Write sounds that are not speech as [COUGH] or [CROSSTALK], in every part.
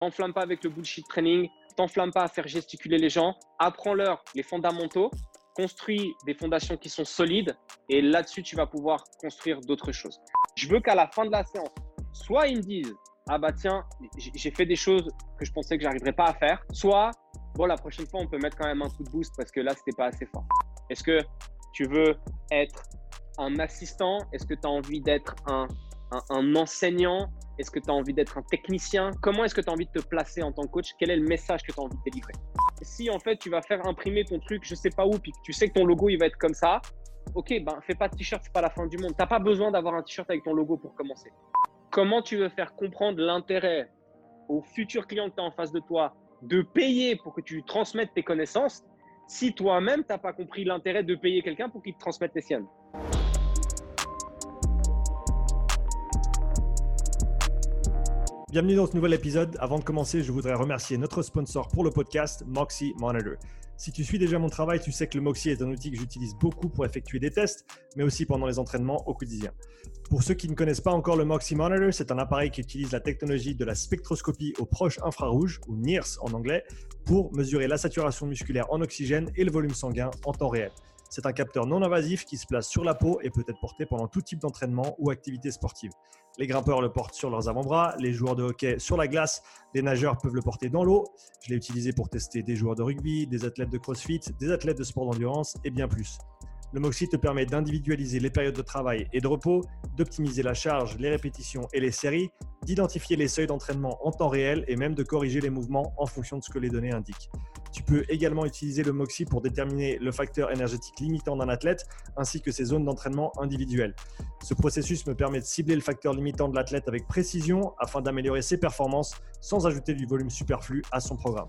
T'enflamme pas avec le bullshit training, t'enflamme pas à faire gesticuler les gens, apprends-leur les fondamentaux, construis des fondations qui sont solides et là-dessus, tu vas pouvoir construire d'autres choses. Je veux qu'à la fin de la séance, soit ils me disent ah bah tiens, j'ai fait des choses que je pensais que j'arriverais pas à faire, soit bon la prochaine fois on peut mettre quand même un coup de boost parce que là c'était pas assez fort. Est-ce que tu veux être un assistant? Est-ce que tu as envie d'être un, un, enseignant Est-ce que tu as envie d'être un technicien? Comment est-ce que tu as envie de te placer en tant que coach? Quel est le message que tu as envie de délivrer? Si en fait tu vas faire imprimer ton truc, je sais pas où, puis tu sais que ton logo il va être comme ça, ok, ben fais pas de t-shirt, c'est pas la fin du monde. T'as pas besoin d'avoir un t-shirt avec ton logo pour commencer. Comment tu veux faire comprendre l'intérêt aux futurs clients que tu as en face de toi de payer pour que tu transmettes tes connaissances si toi-même, tu n'as pas compris l'intérêt de payer quelqu'un pour qu'il te transmette tes siennes? Bienvenue dans ce nouvel épisode. Avant de commencer, je voudrais remercier notre sponsor pour le podcast, Moxie Monitor. Si tu suis déjà mon travail, tu sais que le Moxie est un outil que j'utilise beaucoup pour effectuer des tests, mais aussi pendant les entraînements au quotidien. Pour ceux qui ne connaissent pas encore le Moxie Monitor, c'est un appareil qui utilise la technologie de la spectroscopie aux proches infrarouges, ou NIRS en anglais, pour mesurer la saturation musculaire en oxygène et le volume sanguin en temps réel. C'est un capteur non invasif qui se place sur la peau et peut être porté pendant tout type d'entraînement ou activité sportive. Les grimpeurs le portent sur leurs avant-bras, les joueurs de hockey sur la glace, les nageurs peuvent le porter dans l'eau. Je l'ai utilisé pour tester des joueurs de rugby, des athlètes de crossfit, des athlètes de sport d'endurance et bien plus. Le Moxie te permet d'individualiser les périodes de travail et de repos, d'optimiser la charge, les répétitions et les séries, d'identifier les seuils d'entraînement en temps réel et même de corriger les mouvements en fonction de ce que les données indiquent. Tu peux également utiliser le Moxie pour déterminer le facteur énergétique limitant d'un athlète ainsi que ses zones d'entraînement individuelles. Ce processus me permet de cibler le facteur limitant de l'athlète avec précision afin d'améliorer ses performances sans ajouter du volume superflu à son programme.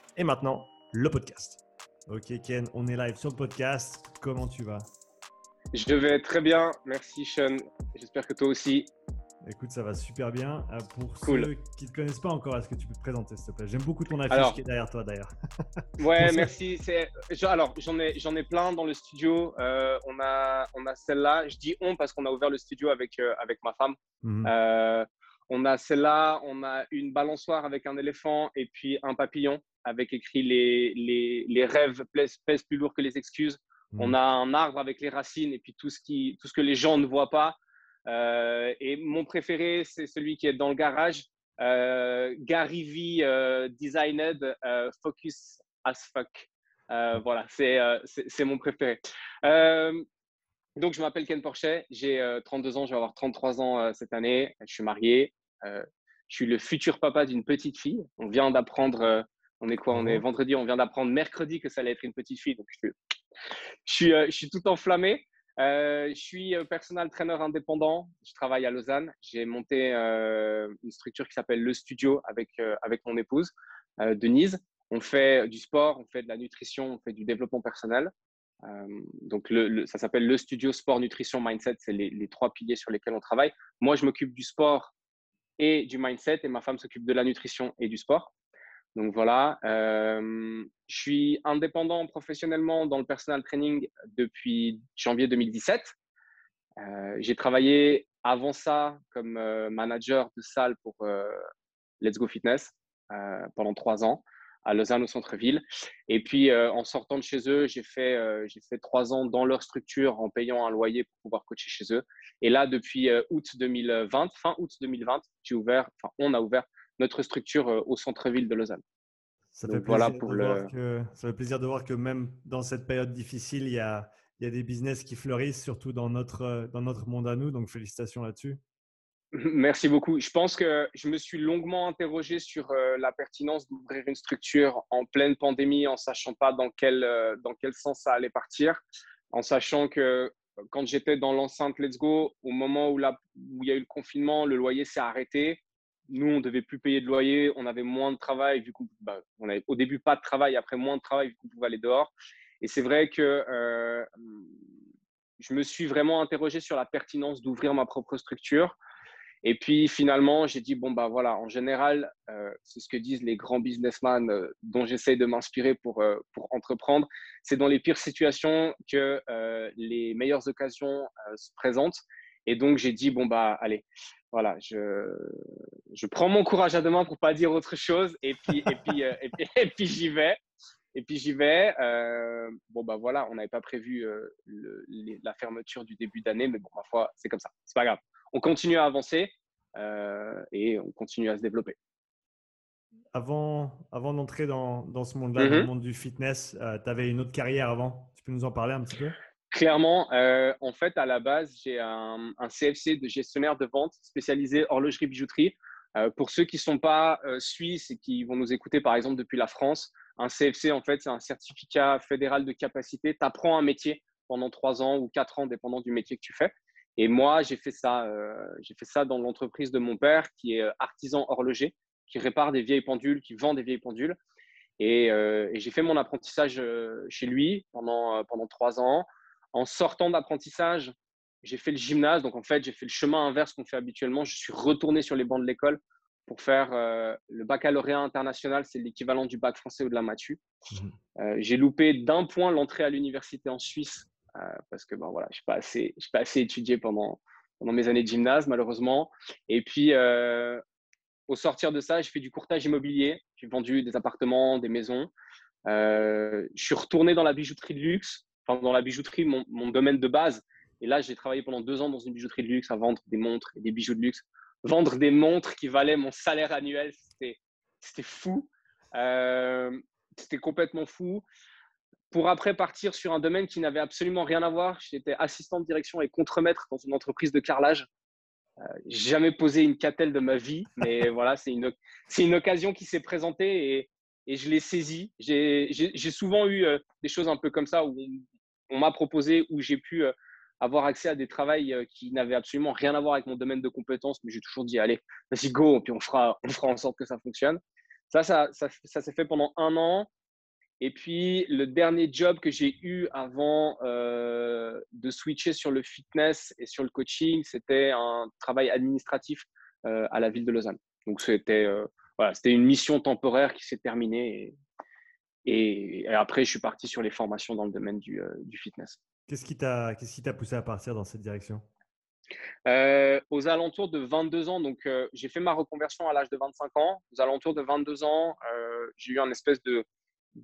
Et maintenant, le podcast. Ok Ken, on est live sur le podcast. Comment tu vas? Je vais très bien. Merci Sean. J'espère que toi aussi. Écoute, ça va super bien. Euh, pour ceux qui ne te connaissent pas encore, est-ce que tu peux te présenter, s'il te plaît? J'aime beaucoup ton affiche qui est derrière toi, d'ailleurs. [LAUGHS] ouais, merci. Alors, j'en ai, j'en ai plein dans le studio. Euh, on a, on a celle-là. Je dis on parce qu'on a ouvert le studio avec, euh, avec ma femme. Mhm. on a celle-là. On a une balançoire avec un éléphant et puis un papillon avec écrit les, les, les rêves pèsent, plus lourd que les excuses. On mhm. a un arbre avec les racines et puis tout ce, qui, tout ce que les gens ne voient pas. Euh, et mon préféré, c'est celui qui est dans le garage. Euh, Gary V euh, Designed Focus as Fuck. voilà, c'est mon préféré. donc, je m'appelle Ken Porchet, j'ai 32 ans, je vais avoir 33 ans cette année. Je suis marié. je suis le futur papa d'une petite fille. On vient d'apprendre, on est quoi? On est vendredi, on vient d'apprendre mercredi que ça allait être une petite fille. Donc, je suis, je suis tout enflammé. Euh, je suis euh, personal trainer indépendant. Je travaille à Lausanne. J'ai monté euh, une structure qui s'appelle Le Studio avec, avec mon épouse, Denise. On fait du sport, on fait de la nutrition, on fait du développement personnel. donc, le, ça s'appelle Le Studio Sport, Nutrition, Mindset. C'est les, les, trois piliers sur lesquels on travaille. Moi, je m'occupe du sport et du mindset et ma femme s'occupe de la nutrition et du sport. Donc voilà, euh, je suis indépendant professionnellement dans le personal training depuis janvier 2017. Euh, j'ai travaillé avant ça comme euh, manager de salle pour Let's Go Fitness pendant trois ans à Lausanne au centre-ville. Et puis en sortant de chez eux, j'ai fait, fait trois ans dans leur structure en payant un loyer pour pouvoir coacher chez eux. Et là, depuis août 2020, fin août 2020, j'ai ouvert, on a ouvert notre structure euh, au centre-ville de Lausanne. Ça fait, voilà pour le... que, ça fait plaisir de voir que même dans cette période difficile, il y a, il y a des business qui fleurissent, surtout dans notre, euh, dans notre monde à nous. Donc, félicitations là-dessus. [LAUGHS] Merci beaucoup. Je pense que je me suis longuement interrogé sur euh, la pertinence d'ouvrir une structure en pleine pandémie, en sachant pas dans quel, dans quel sens ça allait partir, en sachant que quand j'étais dans l'enceinte Let's Go, au moment où, où il y a eu le confinement, le loyer s'est arrêté nous, on devait plus payer de loyer, on avait moins de travail, vu qu'on bah, on avait au début pas de travail, après moins de travail, vu qu'on pouvait aller dehors. Et c'est vrai que euh, je me suis vraiment interrogé sur la pertinence d'ouvrir ma propre structure. Et puis finalement, j'ai dit, bon, bah voilà, en général, euh, c'est ce que disent les grands businessmen euh, dont j'essaie de m'inspirer pour, pour entreprendre. C'est dans les pires situations que les meilleures occasions se présentent. Et donc, j'ai dit, bon, bah allez, voilà, je, je prends mon courage à deux mains pour pas dire autre chose. Et puis, et puis, et puis, [LAUGHS] et puis j'y vais. Et puis j'y vais. Euh, bon, bah voilà, on n'avait pas prévu euh, la fermeture du début d'année, mais bon, ma foi, c'est comme ça. C'est pas grave. On continue à avancer euh, et on continue à se développer. Avant, avant d'entrer dans, dans, ce monde-là, dans le mm-hmm. monde du fitness, tu avais une autre carrière avant. Tu peux nous en parler un petit peu? Clairement, en fait, à la base, j'ai un, un, CFC de gestionnaire de vente spécialisé horlogerie-bijouterie. pour ceux qui ne sont pas suisses et qui vont nous écouter, par exemple, depuis la France, un CFC, en fait, c'est un certificat fédéral de capacité. Tu apprends un métier pendant trois ans ou quatre ans, dépendant du métier que tu fais. Et moi, j'ai fait ça, euh, j'ai fait ça dans l'entreprise de mon père, qui est euh, artisan horloger, qui répare des vieilles pendules, qui vend des vieilles pendules. Et, euh, j'ai fait mon apprentissage chez lui pendant, pendant trois ans. En sortant d'apprentissage, j'ai fait le gymnase. Donc, en fait, j'ai fait le chemin inverse qu'on fait habituellement. Je suis retourné sur les bancs de l'école pour faire euh, le baccalauréat international, c'est l'équivalent du bac français ou de la matu. Mhm. Euh, j'ai loupé d'un point l'entrée à l'université en Suisse euh, parce que ben, voilà, je n'ai pas, assez, pas assez étudié pendant, pendant mes années de gymnase, malheureusement. Et puis, au sortir de ça, j'ai fait du courtage immobilier. J'ai vendu des appartements, des maisons. je suis retourné dans la bijouterie de luxe, enfin dans la bijouterie, mon, mon domaine de base. Et là, j'ai travaillé pendant deux ans dans une bijouterie de luxe à vendre des montres et des bijoux de luxe vendre des montres qui valaient mon salaire annuel, c'était fou. Euh, c'était complètement fou. Pour après partir sur un domaine qui n'avait absolument rien à voir, j'étais assistant de direction et contremaître dans une entreprise de carrelage. Euh, jamais posé une catelle de ma vie, mais [LAUGHS] voilà, c'est une, une occasion qui s'est présentée et, et je l'ai saisie. J'ai souvent eu euh, des choses un peu comme ça où on, m'a proposé, où j'ai pu euh, avoir accès à des travails euh, qui n'avaient absolument rien à voir avec mon domaine de compétences, mais j'ai toujours dit, allez, vas-y, go, puis on fera, on fera en sorte que ça fonctionne. Ça, ça, ça, s'est fait pendant un an. Et puis, le dernier job que j'ai eu avant euh, de switcher sur le fitness et sur le coaching, c'était un travail administratif à la ville de Lausanne. Donc, c'était voilà, une mission temporaire qui s'est terminée. Et, après, je suis parti sur les formations dans le domaine du, du fitness. Qu'est-ce qui t'a qu'est-ce t'a poussé à partir dans cette direction? Euh, aux alentours de 22 ans, donc euh, j'ai fait ma reconversion à l'âge de 25 ans. Aux alentours de 22 ans, euh, j'ai eu un espèce de,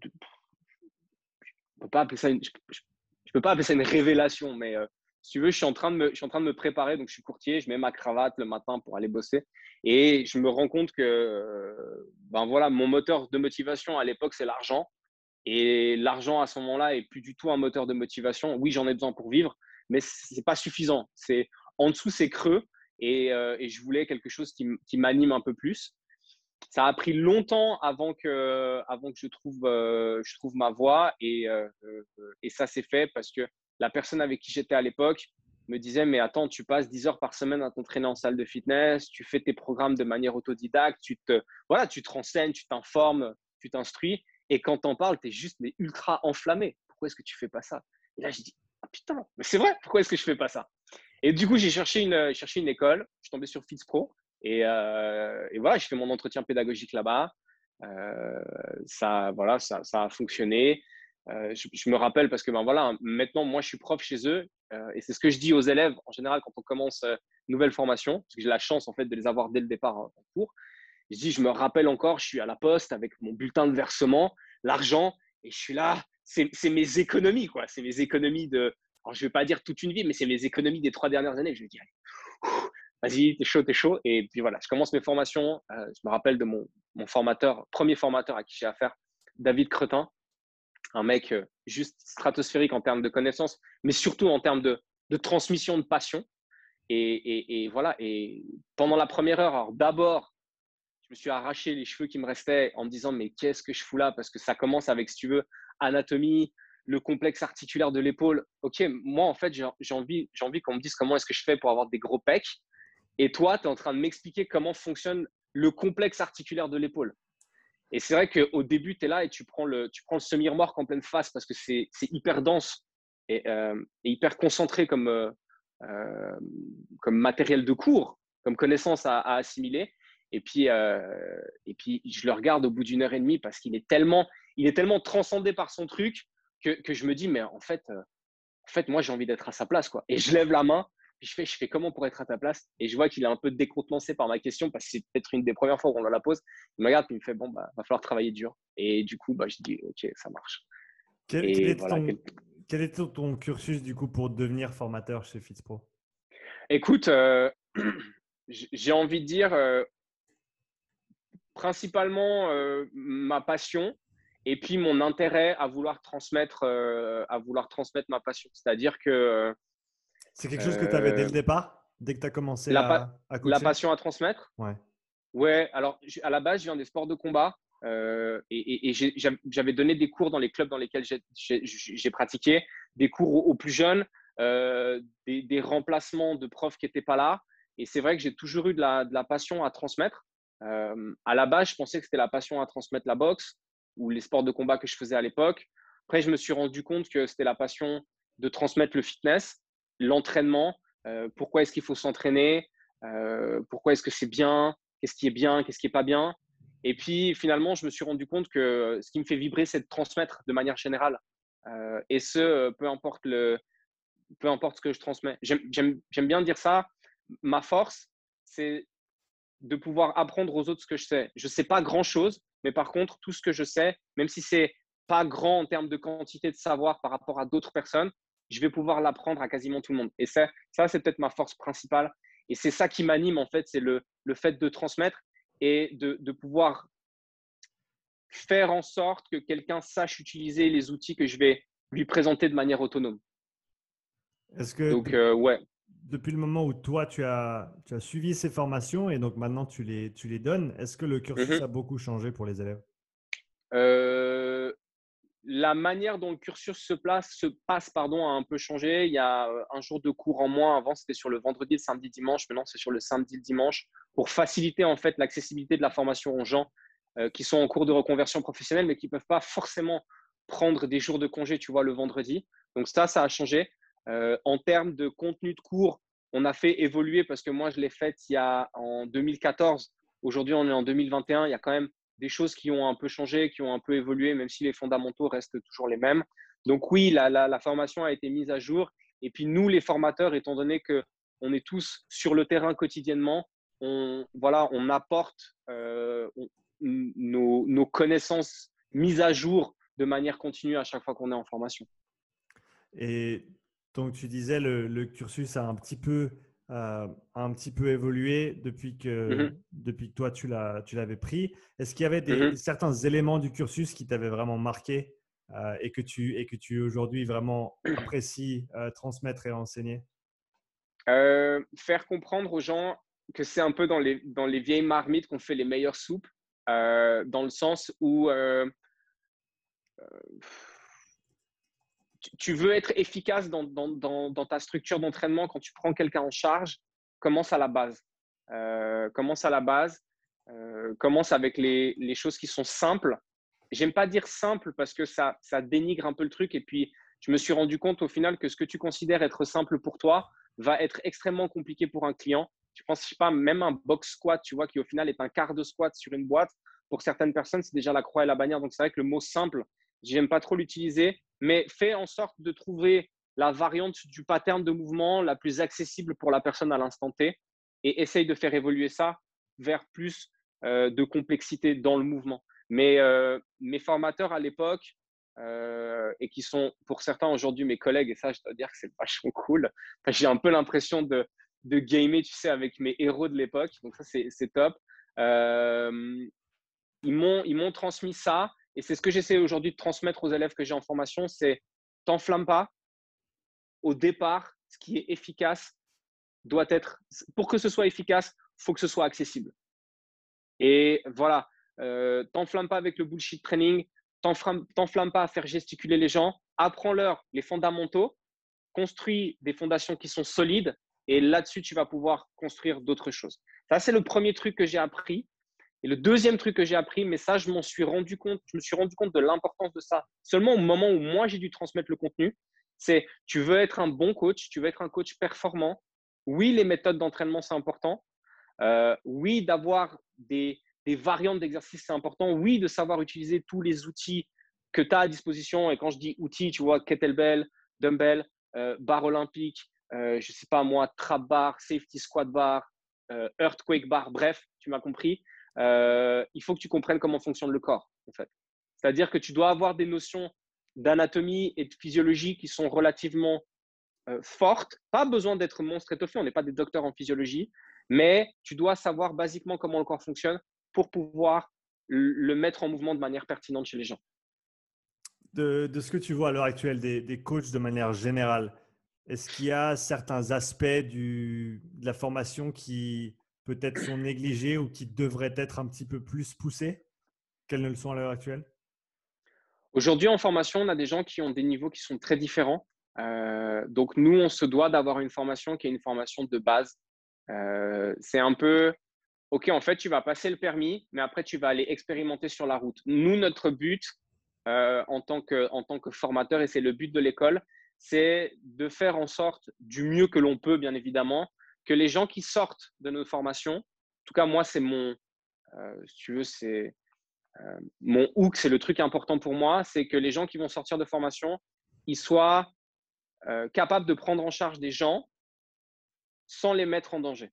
je peux pas appeler ça une, je, peux pas appeler ça une révélation, mais si tu veux, je suis en train de me, je suis en train de me préparer. Donc je suis courtier, je mets ma cravate le matin pour aller bosser, et je me rends compte que, ben voilà, mon moteur de motivation à l'époque c'est l'argent. Et l'argent à ce moment-là est plus du tout un moteur de motivation. Oui, j'en ai besoin pour vivre, mais ce n'est pas suffisant. C'est en dessous, c'est creux. Et, euh, et, je voulais quelque chose qui, qui m'anime un peu plus. Ça a pris longtemps avant que, avant que je, trouve, euh, je trouve ma voie. Et, euh, et ça s'est fait parce que la personne avec qui j'étais à l'époque me disait Mais attends, tu passes 10 heures par semaine à t'entraîner en salle de fitness, tu fais tes programmes de manière autodidacte, tu te, voilà, tu te renseignes, tu t'informes, tu t'instruis. Et quand t'en parles, tu es juste mais ultra enflammé. Pourquoi est-ce que tu fais pas ça? Et là, je dis, ah putain, mais c'est vrai, pourquoi est-ce que je fais pas ça? Et du coup, j'ai cherché une, une école, je suis tombé sur FitzPro. Et, euh, et voilà, j'ai fait mon entretien pédagogique là-bas. Euh, ça, voilà, ça, a fonctionné. Euh, je, me rappelle parce que ben voilà, maintenant, moi, je suis prof chez eux. Euh, et c'est ce que je dis aux élèves en général quand on commence une nouvelle formation, parce que j'ai la chance en fait de les avoir dès le départ en cours. Je dis, je me rappelle encore, je suis à la poste avec mon bulletin de versement, l'argent, et je suis là, c'est mes économies, quoi. C'est mes économies de, alors je vais pas dire toute une vie, mais c'est mes économies des trois dernières années. Je vais dire, vas-y, t'es chaud, t'es chaud. Et puis voilà, je commence mes formations. Euh, je me rappelle de mon, mon, formateur, premier formateur à qui j'ai affaire, David Cretin, un mec euh, juste stratosphérique en termes de connaissances, mais surtout en termes de, transmission de passion. Et, voilà, et pendant la première heure, d'abord, je me suis arraché les cheveux qui me restaient en me disant mais qu'est-ce que je fous là? Parce que ça commence avec, si tu veux, anatomie, le complexe articulaire de l'épaule. Ok, moi en fait, j'ai envie, envie qu'on me dise comment est-ce que je fais pour avoir des gros pecs. Et toi, tu es en train de m'expliquer comment fonctionne le complexe articulaire de l'épaule. Et c'est vrai qu'au début, tu es là et tu prends le, tu prends le semi-remorque en pleine face parce que c'est hyper dense et, euh, hyper concentré comme, euh, euh, comme matériel de cours, comme connaissance à, assimiler. Et puis, et puis, je le regarde au bout d'une heure et demie parce qu'il est tellement, il est tellement transcendé par son truc que, que je me dis, mais en fait, en fait moi, j'ai envie d'être à sa place. Quoi. Et je lève la main puis je fais, je fais comment pour être à ta place Et je vois qu'il est un peu décontenancé par ma question parce que c'est peut-être une des premières fois où on la pose. Il me regarde puis il me fait bon, bah, va falloir travailler dur. Et du coup, bah, je dis ok, ça marche. Quel, est, ton, cursus du coup pour devenir formateur chez FitzPro Écoute, euh, [CLEARS THROAT] j'ai envie de dire euh, principalement euh, ma passion et puis mon intérêt à vouloir transmettre, à vouloir transmettre ma passion. C'est-à-dire que c'est quelque chose que tu avais dès le euh, départ, dès que tu as commencé la, à, La passion à transmettre? Ouais. Ouais, alors à la base, je viens des sports de combat euh, et, j'avais donné des cours dans les clubs dans lesquels j'ai pratiqué, des cours aux, plus jeunes, euh, des, remplacements de profs qui n'étaient pas là. Et c'est vrai que j'ai toujours eu de la, de la, passion à transmettre. à la base, je pensais que c'était la passion à transmettre la boxe ou les sports de combat que je faisais à l'époque. Après, je me suis rendu compte que c'était la passion de transmettre le fitness l'entraînement, euh, pourquoi est-ce qu'il faut s'entraîner, euh, pourquoi est-ce que c'est bien, qu'est-ce qui est bien, qu'est-ce qui n'est pas bien. Et puis finalement, je me suis rendu compte que ce qui me fait vibrer, c'est de transmettre de manière générale. Euh, et ce, peu importe, le, peu importe ce que je transmets. J'aime bien dire ça. Ma force, c'est de pouvoir apprendre aux autres ce que je sais. Je ne sais pas grand-chose, mais par contre, tout ce que je sais, même si c'est pas grand en termes de quantité de savoir par rapport à d'autres personnes, je vais pouvoir l'apprendre à quasiment tout le monde. Et ça, ça c'est peut-être ma force principale. Et c'est ça qui m'anime, en fait, c'est le, le, fait de transmettre et de, de, pouvoir faire en sorte que quelqu'un sache utiliser les outils que je vais lui présenter de manière autonome. Est-ce que donc, euh, ouais. depuis le moment où toi, tu as, tu as suivi ces formations et donc maintenant tu les, tu les donnes, est-ce que le cursus mm-hmm. a beaucoup changé pour les élèves? Euh, la manière dont le cursus se, place, se passe pardon, a un peu changé. Il y a euh, un jour de cours en moins. Avant, c'était sur le vendredi, le samedi, dimanche. Maintenant, c'est sur le samedi, le dimanche pour faciliter en fait l'accessibilité de la formation aux gens euh, qui sont en cours de reconversion professionnelle, mais qui ne peuvent pas forcément prendre des jours de congé, tu vois, le vendredi. Donc ça, ça a changé. Euh, en termes de contenu de cours, on a fait évoluer parce que moi, je l'ai fait il y a en 2014. Aujourd'hui, on est en 2021. Il y a quand même des choses qui ont un peu changé, qui ont un peu évolué, même si les fondamentaux restent toujours les mêmes. Donc oui, la, formation a été mise à jour. Et puis nous, les formateurs, étant donné que on est tous sur le terrain quotidiennement, on, voilà, on apporte euh, nos, connaissances mises à jour de manière continue à chaque fois qu'on est en formation. Et donc tu disais, le, le cursus a un petit peu euh, a un petit peu évolué depuis que, mmh depuis que toi, tu l'avais pris. Est-ce qu'il y avait des, mmh certains éléments du cursus qui t'avaient vraiment marqué euh, et que tu, et que tu aujourd'hui vraiment apprécies euh, transmettre et enseigner? Faire comprendre aux gens que c'est un peu dans les, dans les vieilles marmites qu'on fait les meilleures soupes, dans le sens où tu veux être efficace dans, ta structure d'entraînement quand tu prends quelqu'un en charge, commence à la base. Euh, commence à la base. Euh, commence avec les, choses qui sont simples. J'aime pas dire simple parce que ça, ça dénigre un peu le truc. Et puis, je me suis rendu compte au final que ce que tu considères être simple pour toi va être extrêmement compliqué pour un client. Je pense, je sais pas, même un box squat, tu vois, qui au final est un quart de squat sur une boîte. Pour certaines personnes, c'est déjà la croix et la bannière. Donc, c'est vrai que le mot simple, j'aime pas trop l'utiliser mais fais en sorte de trouver la variante du pattern de mouvement la plus accessible pour la personne à l'instant T et essaye de faire évoluer ça vers plus euh, de complexité dans le mouvement. Mais euh, mes formateurs à l'époque, euh, et qui sont pour certains aujourd'hui mes collègues, et ça, je dois dire que c'est vachement cool. J'ai un peu l'impression de, de gamer, tu sais, avec mes héros de l'époque. Donc, ça, c'est top. ils m'ont transmis ça et c'est ce que j'essaie aujourd'hui de transmettre aux élèves que j'ai en formation, c'est t'enflamme pas. Au départ, ce qui est efficace doit être, pour que ce soit efficace, faut que ce soit accessible. Et voilà, euh, t'enflamme pas avec le bullshit training, t'enflamme pas à faire gesticuler les gens, apprends-leur les fondamentaux, construis des fondations qui sont solides et là-dessus, tu vas pouvoir construire d'autres choses. Ça, c'est le premier truc que j'ai appris. Et le deuxième truc que j'ai appris, mais ça, je m'en suis rendu compte, je me suis rendu compte de l'importance de ça seulement au moment où moi, j'ai dû transmettre le contenu, c'est tu veux être un bon coach, tu veux être un coach performant. Oui, les méthodes d'entraînement, c'est important. Euh, oui, d'avoir des, variantes d'exercice, c'est important. Oui, de savoir utiliser tous les outils que tu as à disposition. Et quand je dis outils, tu vois, kettlebell, dumbbell, euh, barre olympique, euh, je ne sais pas moi, trap bar, safety squat bar, euh, earthquake bar, bref, tu m'as compris. Il faut que tu comprennes comment fonctionne le corps, en fait. C'est-à-dire que tu dois avoir des notions d'anatomie et de physiologie qui sont relativement fortes. Pas besoin d'être monstre étoffé, on n'est pas des docteurs en physiologie, mais tu dois savoir basiquement comment le corps fonctionne pour pouvoir le mettre en mouvement de manière pertinente chez les gens. De, ce que tu vois à l'heure actuelle des, des, coachs de manière générale, est-ce qu'il y a certains aspects du, de la formation qui peut-être sont négligés ou qui devraient être un petit peu plus poussés qu'elles ne le sont à l'heure actuelle? Aujourd'hui, en formation, on a des gens qui ont des niveaux qui sont très différents. Euh, donc, nous, on se doit d'avoir une formation qui est une formation de base. Euh, c'est un peu, OK, en fait, tu vas passer le permis, mais après, tu vas aller expérimenter sur la route. Nous, notre but euh, en, tant que, en tant que formateur, et c'est le but de l'école, c'est de faire en sorte, du mieux que l'on peut, bien évidemment, que les gens qui sortent de nos formations, en tout cas, moi, c'est mon, euh, tu veux, c'est euh, mon hook, c'est le truc important pour moi, c'est que les gens qui vont sortir de formation, ils soient euh, capables de prendre en charge des gens sans les mettre en danger.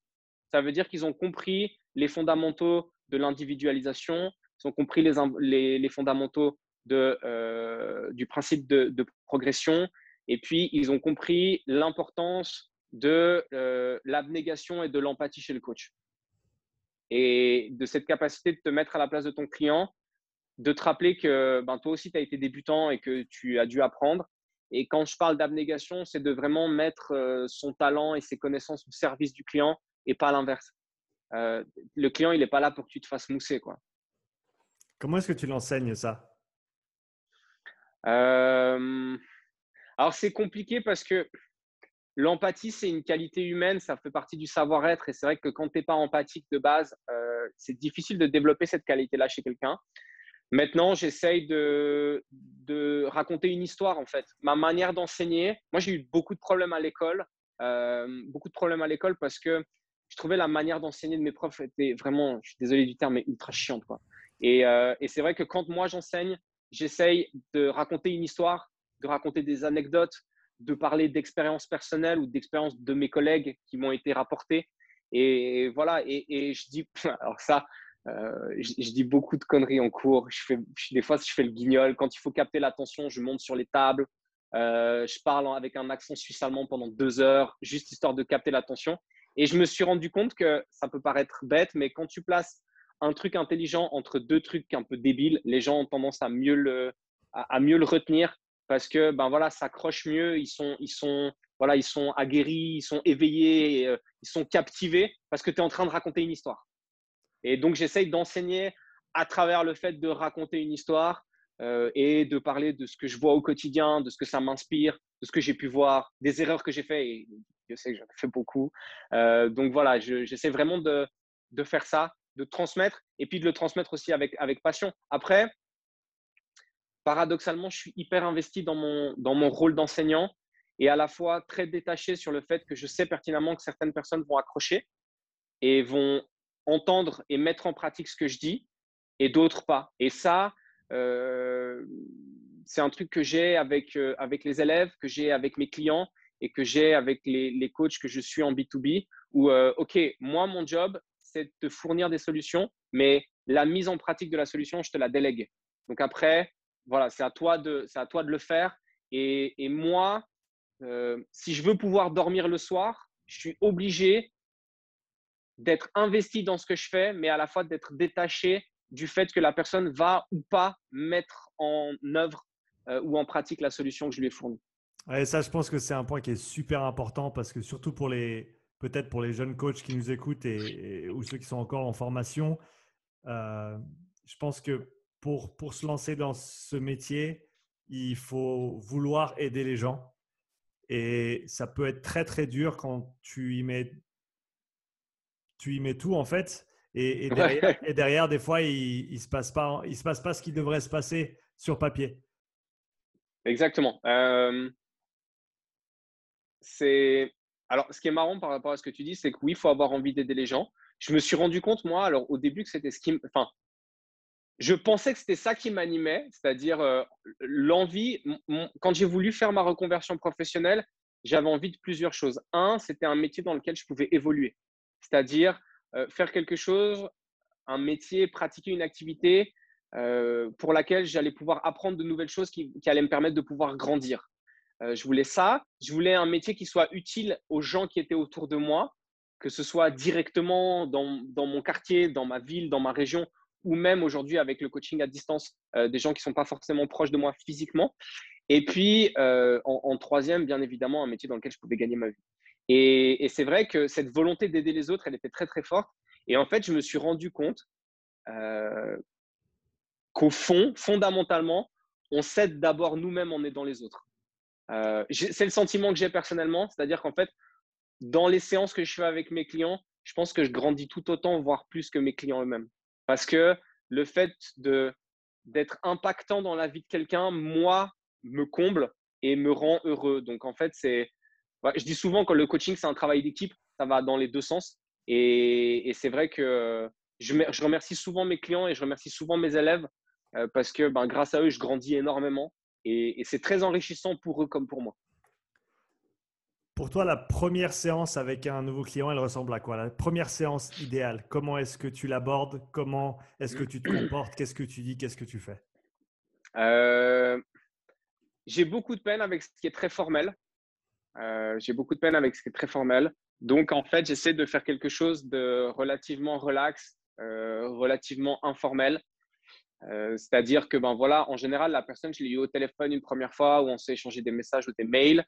Ça veut dire qu'ils ont compris les fondamentaux de l'individualisation, ils ont compris les, fondamentaux de, du principe de progression, et puis, ils ont compris l'importance de euh, l'abnégation et de l'empathie chez le coach. Et de cette capacité de te mettre à la place de ton client, de te rappeler que ben, toi aussi, tu as été débutant et que tu as dû apprendre. Et quand je parle d'abnégation, c'est de vraiment mettre euh, son talent et ses connaissances au service du client et pas l'inverse. Euh, le client, il n'est pas là pour que tu te fasses mousser. Quoi. Comment est-ce que tu l'enseignes ça? Alors, c'est compliqué parce que l'empathie, c'est une qualité humaine, ça fait partie du savoir-être. Et c'est vrai que quand tu n'es pas empathique de base, euh, c'est difficile de développer cette qualité-là chez quelqu'un. Maintenant, j'essaye de, raconter une histoire, en fait. Ma manière d'enseigner, moi, j'ai eu beaucoup de problèmes à l'école. Euh, beaucoup de problèmes à l'école parce que je trouvais la manière d'enseigner de mes profs était vraiment, je suis désolé du terme, mais ultra chiante. Quoi. Et, euh, et c'est vrai que quand moi j'enseigne, j'essaye de raconter une histoire de raconter des anecdotes, de parler d'expériences personnelles ou d'expériences de mes collègues qui m'ont été rapportées. Et voilà, et, je dis, [LAUGHS] alors ça, euh, je, dis beaucoup de conneries en cours. Je fais, des fois, je fais le guignol. Quand il faut capter l'attention, je monte sur les tables. Euh, je parle avec un accent suisse-allemand pendant deux heures, juste histoire de capter l'attention. Et je me suis rendu compte que ça peut paraître bête, mais quand tu places un truc intelligent entre deux trucs un peu débiles, les gens ont tendance à mieux le, à mieux le retenir parce que ben voilà, ça accroche mieux, ils sont, ils sont, voilà, ils sont aguerris, ils sont éveillés, euh, ils sont captivés parce que tu es en train de raconter une histoire. Et donc, j'essaye d'enseigner à travers le fait de raconter une histoire euh, et de parler de ce que je vois au quotidien, de ce que ça m'inspire, de ce que j'ai pu voir, des erreurs que j'ai fait. Et je sais que j'en ai fait beaucoup. Euh, donc voilà, j'essaie vraiment de, de, faire ça, de transmettre et puis de le transmettre aussi avec, avec passion. Après, paradoxalement, je suis hyper investi dans mon, dans mon rôle d'enseignant et à la fois très détaché sur le fait que je sais pertinemment que certaines personnes vont accrocher et vont entendre et mettre en pratique ce que je dis et d'autres pas. Et ça, euh, c'est un truc que j'ai avec, euh, avec les élèves, que j'ai avec mes clients et que j'ai avec les, les, coachs que je suis en B2B, où, euh, OK, moi, mon job, c'est de fournir des solutions, mais la mise en pratique de la solution, je te la délègue. Donc après, voilà, c'est à toi de, à toi de le faire. Et, et moi, euh, si je veux pouvoir dormir le soir, je suis obligé d'être investi dans ce que je fais, mais à la fois d'être détaché du fait que la personne va ou pas mettre en œuvre euh, ou en pratique la solution que je lui ai fournie. Et ça, je pense que c'est un point qui est super important parce que surtout pour les, peut-être pour les jeunes coachs qui nous écoutent et, ou ceux qui sont encore en formation, euh, je pense que pour, pour se lancer dans ce métier, il faut vouloir aider les gens. Et ça peut être très, très dur quand tu y mets, tu y mets tout, en fait. Et, derrière, des fois, il ne se, passe pas, il se passe pas ce qui devrait se passer sur papier. Exactement. Euh, c'est alors, ce qui est marrant par rapport à ce que tu dis, c'est que oui, il faut avoir envie d'aider les gens. Je me suis rendu compte, moi, alors au début, que c'était ce qui. Enfin, je pensais que c'était ça qui m'animait, c'est-à-dire euh, l'envie. Quand j'ai voulu faire ma reconversion professionnelle, j'avais envie de plusieurs choses. Un, c'était un métier dans lequel je pouvais évoluer, c'est-à-dire euh, faire quelque chose, un métier, pratiquer une activité euh, pour laquelle j'allais pouvoir apprendre de nouvelles choses qui, allaient me permettre de pouvoir grandir. Je voulais ça. Je voulais un métier qui soit utile aux gens qui étaient autour de moi, que ce soit directement dans, mon quartier, dans ma ville, dans ma région, ou même aujourd'hui avec le coaching à distance, euh, des gens qui ne sont pas forcément proches de moi physiquement. Et puis, euh, en, troisième, bien évidemment, un métier dans lequel je pouvais gagner ma vie. Et, c'est vrai que cette volonté d'aider les autres, elle était très, très forte. Et en fait, je me suis rendu compte qu'au fond, fondamentalement, on s'aide d'abord nous-mêmes en aidant les autres. Euh, c'est le sentiment que j'ai personnellement, c'est-à-dire qu'en fait, dans les séances que je fais avec mes clients, je pense que je grandis tout autant, voire plus que mes clients eux-mêmes. Parce que le fait d'être impactant dans la vie de quelqu'un, moi, me comble et me rend heureux. Donc en fait, c'est, je dis souvent que le coaching, c'est un travail d'équipe, ça va dans les deux sens. Et, c'est vrai que je, remercie souvent mes clients et je remercie souvent mes élèves euh, parce que ben, grâce à eux, je grandis énormément. Et, c'est très enrichissant pour eux comme pour moi. Pour toi, la première séance avec un nouveau client, elle ressemble à quoi? La première séance idéale, comment est-ce que tu l'abordes? Comment est-ce que tu te comportes? Qu'est-ce que tu dis? Qu'est-ce que tu fais? Euh, J'ai beaucoup de peine avec ce qui est très formel. Euh, j'ai beaucoup de peine avec ce qui est très formel. Donc, en fait, j'essaie de faire quelque chose de relativement relax, euh, relativement informel. C'est-à-dire que, ben voilà, en général, la personne, je l'ai eu au téléphone une première fois où on s'est échangé des messages ou des mails.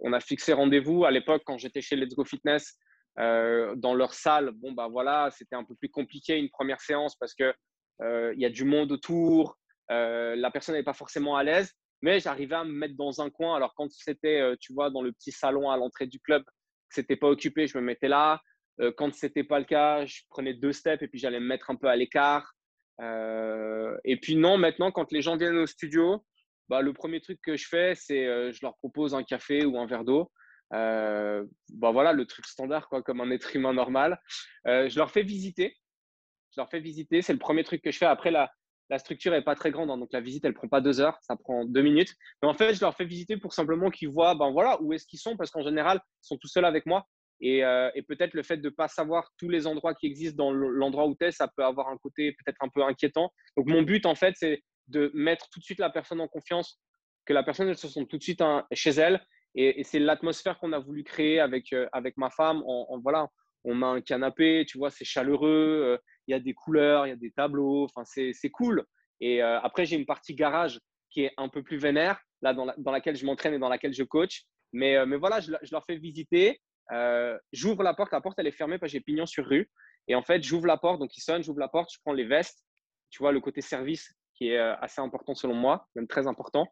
On a fixé rendez-vous. À l'époque, quand j'étais chez Let's Go Fitness, euh, dans leur salle, bon, ben voilà, c'était un peu plus compliqué une première séance parce que euh, il y a du monde autour. la personne n'est pas forcément à l'aise, mais j'arrivais à me mettre dans un coin. Alors, quand c'était, tu vois, dans le petit salon à l'entrée du club, c'était pas occupé, je me mettais là. quand c'était pas le cas, je prenais deux steps et puis j'allais me mettre un peu à l'écart. Euh, et puis non, maintenant, quand les gens viennent au studio, bah, le premier truc que je fais, c'est euh, je leur propose un café ou un verre d'eau. Euh, bah, voilà, le truc standard, quoi, comme un être humain normal. je leur fais visiter. Je leur fais visiter. C'est le premier truc que je fais. Après, la, la structure n'est pas très grande, hein, donc la visite, elle prend pas deux heures, ça prend deux minutes. Mais en fait, je leur fais visiter pour simplement qu'ils voient, ben voilà, où est-ce qu'ils sont, parce qu'en général, ils sont tout seuls avec moi. Euh, et, peut-être le fait de ne pas savoir tous les endroits qui existent dans l'endroit où tu es, ça peut avoir un côté peut-être un peu inquiétant. Donc, mon but, en fait, c'est de mettre tout de suite la personne en confiance, que la personne se sente tout de suite chez elle. Et, c'est l'atmosphère qu'on a voulu créer avec, euh, avec ma femme. En, voilà, on met un canapé, tu vois, c'est chaleureux, euh, il y a des couleurs, il y a des tableaux, c'est cool. Et après, j'ai une partie garage qui est un peu plus vénère, là, dans, dans laquelle je m'entraîne et dans laquelle je coach. Mais, mais voilà, je, je, leur fais visiter. Euh, j'ouvre la porte, la porte elle est fermée parce que j'ai pignon sur rue. Et en fait, j'ouvre la porte, donc il sonne, j'ouvre la porte, je prends les vestes. Tu vois, le côté service qui est euh, assez important selon moi, même très important.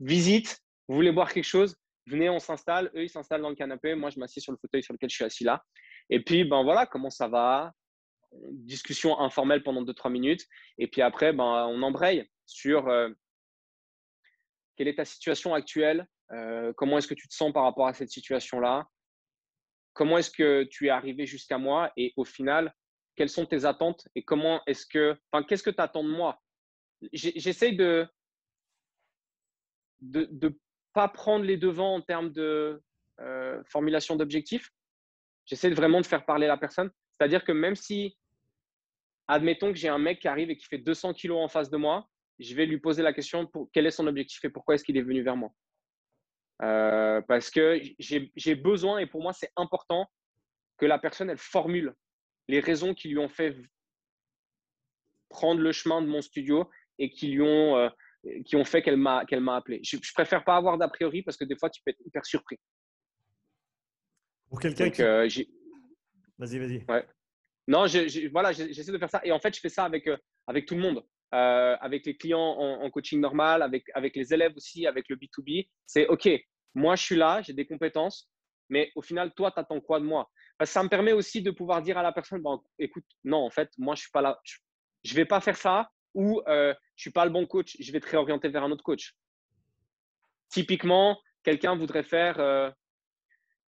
Visite, vous voulez boire quelque chose, venez, on s'installe. Eux, ils s'installent dans le canapé. Moi, je m'assieds sur le fauteuil sur lequel je suis assis là. Et puis, ben voilà, comment ça va? Discussion informelle pendant 2-3 minutes. Et puis après, ben, on embraye sur euh, quelle est ta situation actuelle, comment est-ce que tu te sens par rapport à cette situation-là, comment est-ce que tu es arrivé jusqu'à moi? Et au final, quelles sont tes attentes? Et comment est-ce que, enfin, qu'est-ce que tu attends de moi? J'essaye de de ne pas prendre les devants en termes de euh, formulation d'objectifs. J'essaie vraiment de faire parler la personne. C'est-à-dire que même si, admettons que j'ai un mec qui arrive et qui fait 200 kilos en face de moi, je vais lui poser la question pour quel est son objectif et pourquoi est-ce qu'il est venu vers moi? Euh, parce que j'ai besoin, et pour moi, c'est important que la personne, elle formule les raisons qui lui ont fait prendre le chemin de mon studio et qui lui ont, euh, qui ont fait qu'elle m'a qu'elle m'a appelé. Je, je, préfère pas avoir d'a priori parce que des fois, tu peux être hyper surpris. Pour quelqu'un qui… Euh, vas-y, vas-y. Ouais. Non, voilà, j'essaie de faire ça. Et en fait, je fais ça avec, avec tout le monde. avec les clients en, en, coaching normal, avec, avec les élèves aussi, avec le B2B. C'est OK, moi, je suis là, j'ai des compétences. mais au final, toi, tu attends quoi de moi? Ça me permet aussi de pouvoir dire à la personne, bon, écoute, non, en fait, moi, je suis pas là, je ne vais pas faire ça ou euh, je suis pas le bon coach, je vais te réorienter vers un autre coach. Typiquement, quelqu'un voudrait faire euh,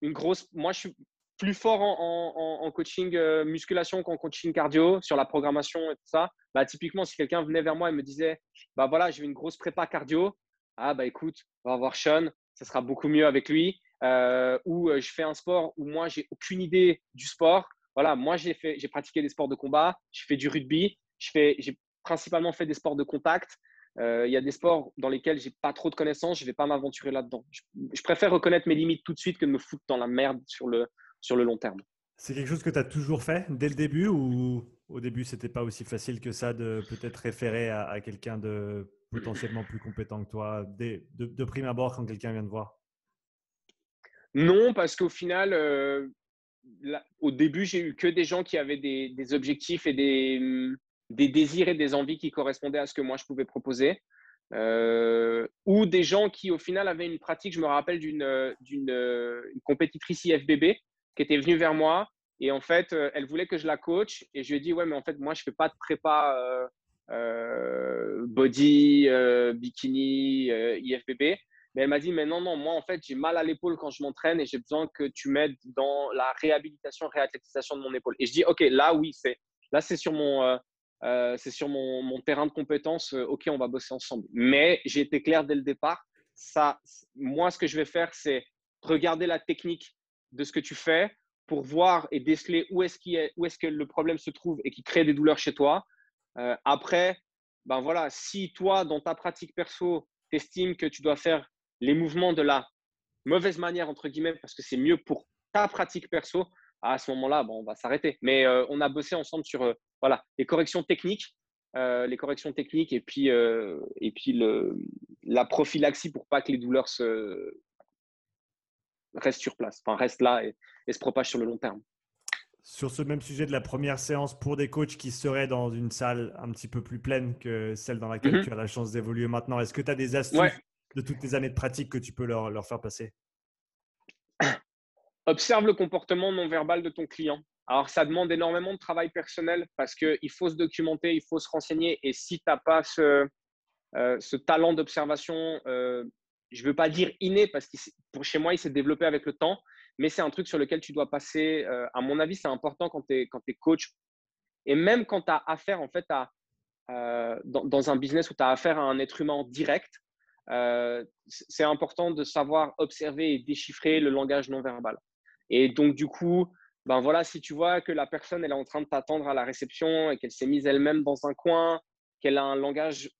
une grosse. Moi, je suis plus fort en, coaching euh, musculation qu'en coaching cardio sur la programmation et tout ça. Bah, typiquement, si quelqu'un venait vers moi et me disait, bah voilà, j'ai une grosse prépa cardio, ah bah écoute, on va voir Sean, ça sera beaucoup mieux avec lui. Euh, ou je fais un sport où moi j'ai aucune idée du sport. Voilà, moi j'ai pratiqué des sports de combat, j'ai fait du rugby, j'ai principalement fait des sports de contact. Euh, il y a des sports dans lesquels j'ai pas trop de connaissances, je vais pas m'aventurer là-dedans. Je, préfère reconnaître mes limites tout de suite que de me foutre dans la merde sur le, sur le long terme. C'est quelque chose que tu as toujours fait dès le début ou au début c'était pas aussi facile que ça de peut-être référer à, quelqu'un de potentiellement plus compétent que toi de, de, prime abord quand quelqu'un vient te voir? Non, parce qu'au final, euh, au début, j'ai eu que des gens qui avaient des, des objectifs et des, des désirs et des envies qui correspondaient à ce que moi je pouvais proposer. Euh, ou des gens qui au final avaient une pratique. Je me rappelle d'une d'une compétitrice IFBB qui était venue vers moi et en fait euh, elle voulait que je la coach et je lui ai dit ouais mais en fait moi je fais pas de prépa euh, body bikini IFBB mais elle m'a dit mais non non moi en fait j'ai mal à l'épaule quand je m'entraîne et j'ai besoin que tu m'aides dans la réhabilitation réathlétisation de mon épaule et je dis ok là oui c'est là c'est sur mon euh, c'est sur mon, terrain de compétences, euh, ok, on va bosser ensemble. Mais j'ai été clair dès le départ. Ça, moi, ce que je vais faire, c'est regarder la technique de ce que tu fais pour voir et déceler où est-ce, que le problème se trouve et qui crée des douleurs chez toi. Euh, après, ben voilà, si toi, dans ta pratique perso, tu estimes que tu dois faire les mouvements de la mauvaise manière, entre guillemets, parce que c'est mieux pour ta pratique perso, à ce moment-là, bon, on va s'arrêter. Mais euh, on a bossé ensemble sur euh, voilà, les corrections techniques, euh, les corrections techniques et puis, et puis le, la prophylaxie pour pas que les douleurs se restent sur place, enfin restent là et, se propagent sur le long terme. Sur ce même sujet de la première séance, pour des coachs qui seraient dans une salle un petit peu plus pleine que celle dans laquelle mm-hmm. tu as la chance d'évoluer maintenant, est-ce que tu as des astuces de toutes tes années de pratique que tu peux leur, leur faire passer? Observe le comportement non verbal de ton client. Alors, ça demande énormément de travail personnel parce qu'il faut se documenter, il faut se renseigner. Et si tu n'as pas ce, euh, ce talent d'observation, euh, je ne veux pas dire inné parce que pour chez moi, il s'est développé avec le temps, mais c'est un truc sur lequel tu dois passer. Euh, à mon avis, c'est important quand tu es, coach et même quand tu as affaire en fait dans, un business où tu as affaire à un être humain direct. c'est important de savoir observer et déchiffrer le langage non verbal. Et donc, du coup, ben voilà, si tu vois que la personne elle est en train de t'attendre à la réception et qu'elle s'est mise elle-même dans un coin, qu'elle a un langage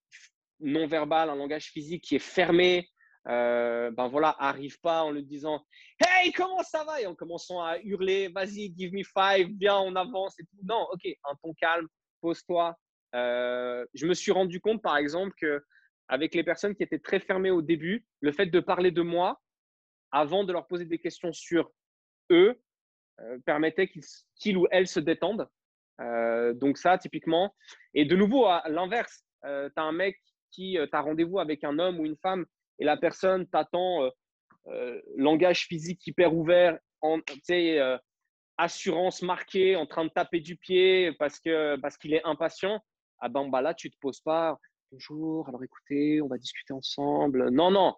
non verbal, un langage physique qui est fermé, euh, ben voilà, arrive pas en lui disant Hey, comment ça va? Et en commençant à hurler Vas-y, give me five, viens, on avance. Non, ok, un ton calme, pose-toi. Euh, je me suis rendu compte, par exemple, que avec les personnes qui étaient très fermées au début, le fait de parler de moi avant de leur poser des questions sur eux, euh, permettaient qu'ils ou elles se détendent. Euh, donc ça, typiquement. Et de nouveau, à l'inverse, euh, tu as un mec qui t'a rendez-vous avec un homme ou une femme et la personne t'attend langage physique hyper ouvert, assurance marquée, en train de taper du pied parce que qu'il est impatient. Ah ben bah là, tu te poses pas. Bonjour, alors écoutez, on va discuter ensemble. Non, non.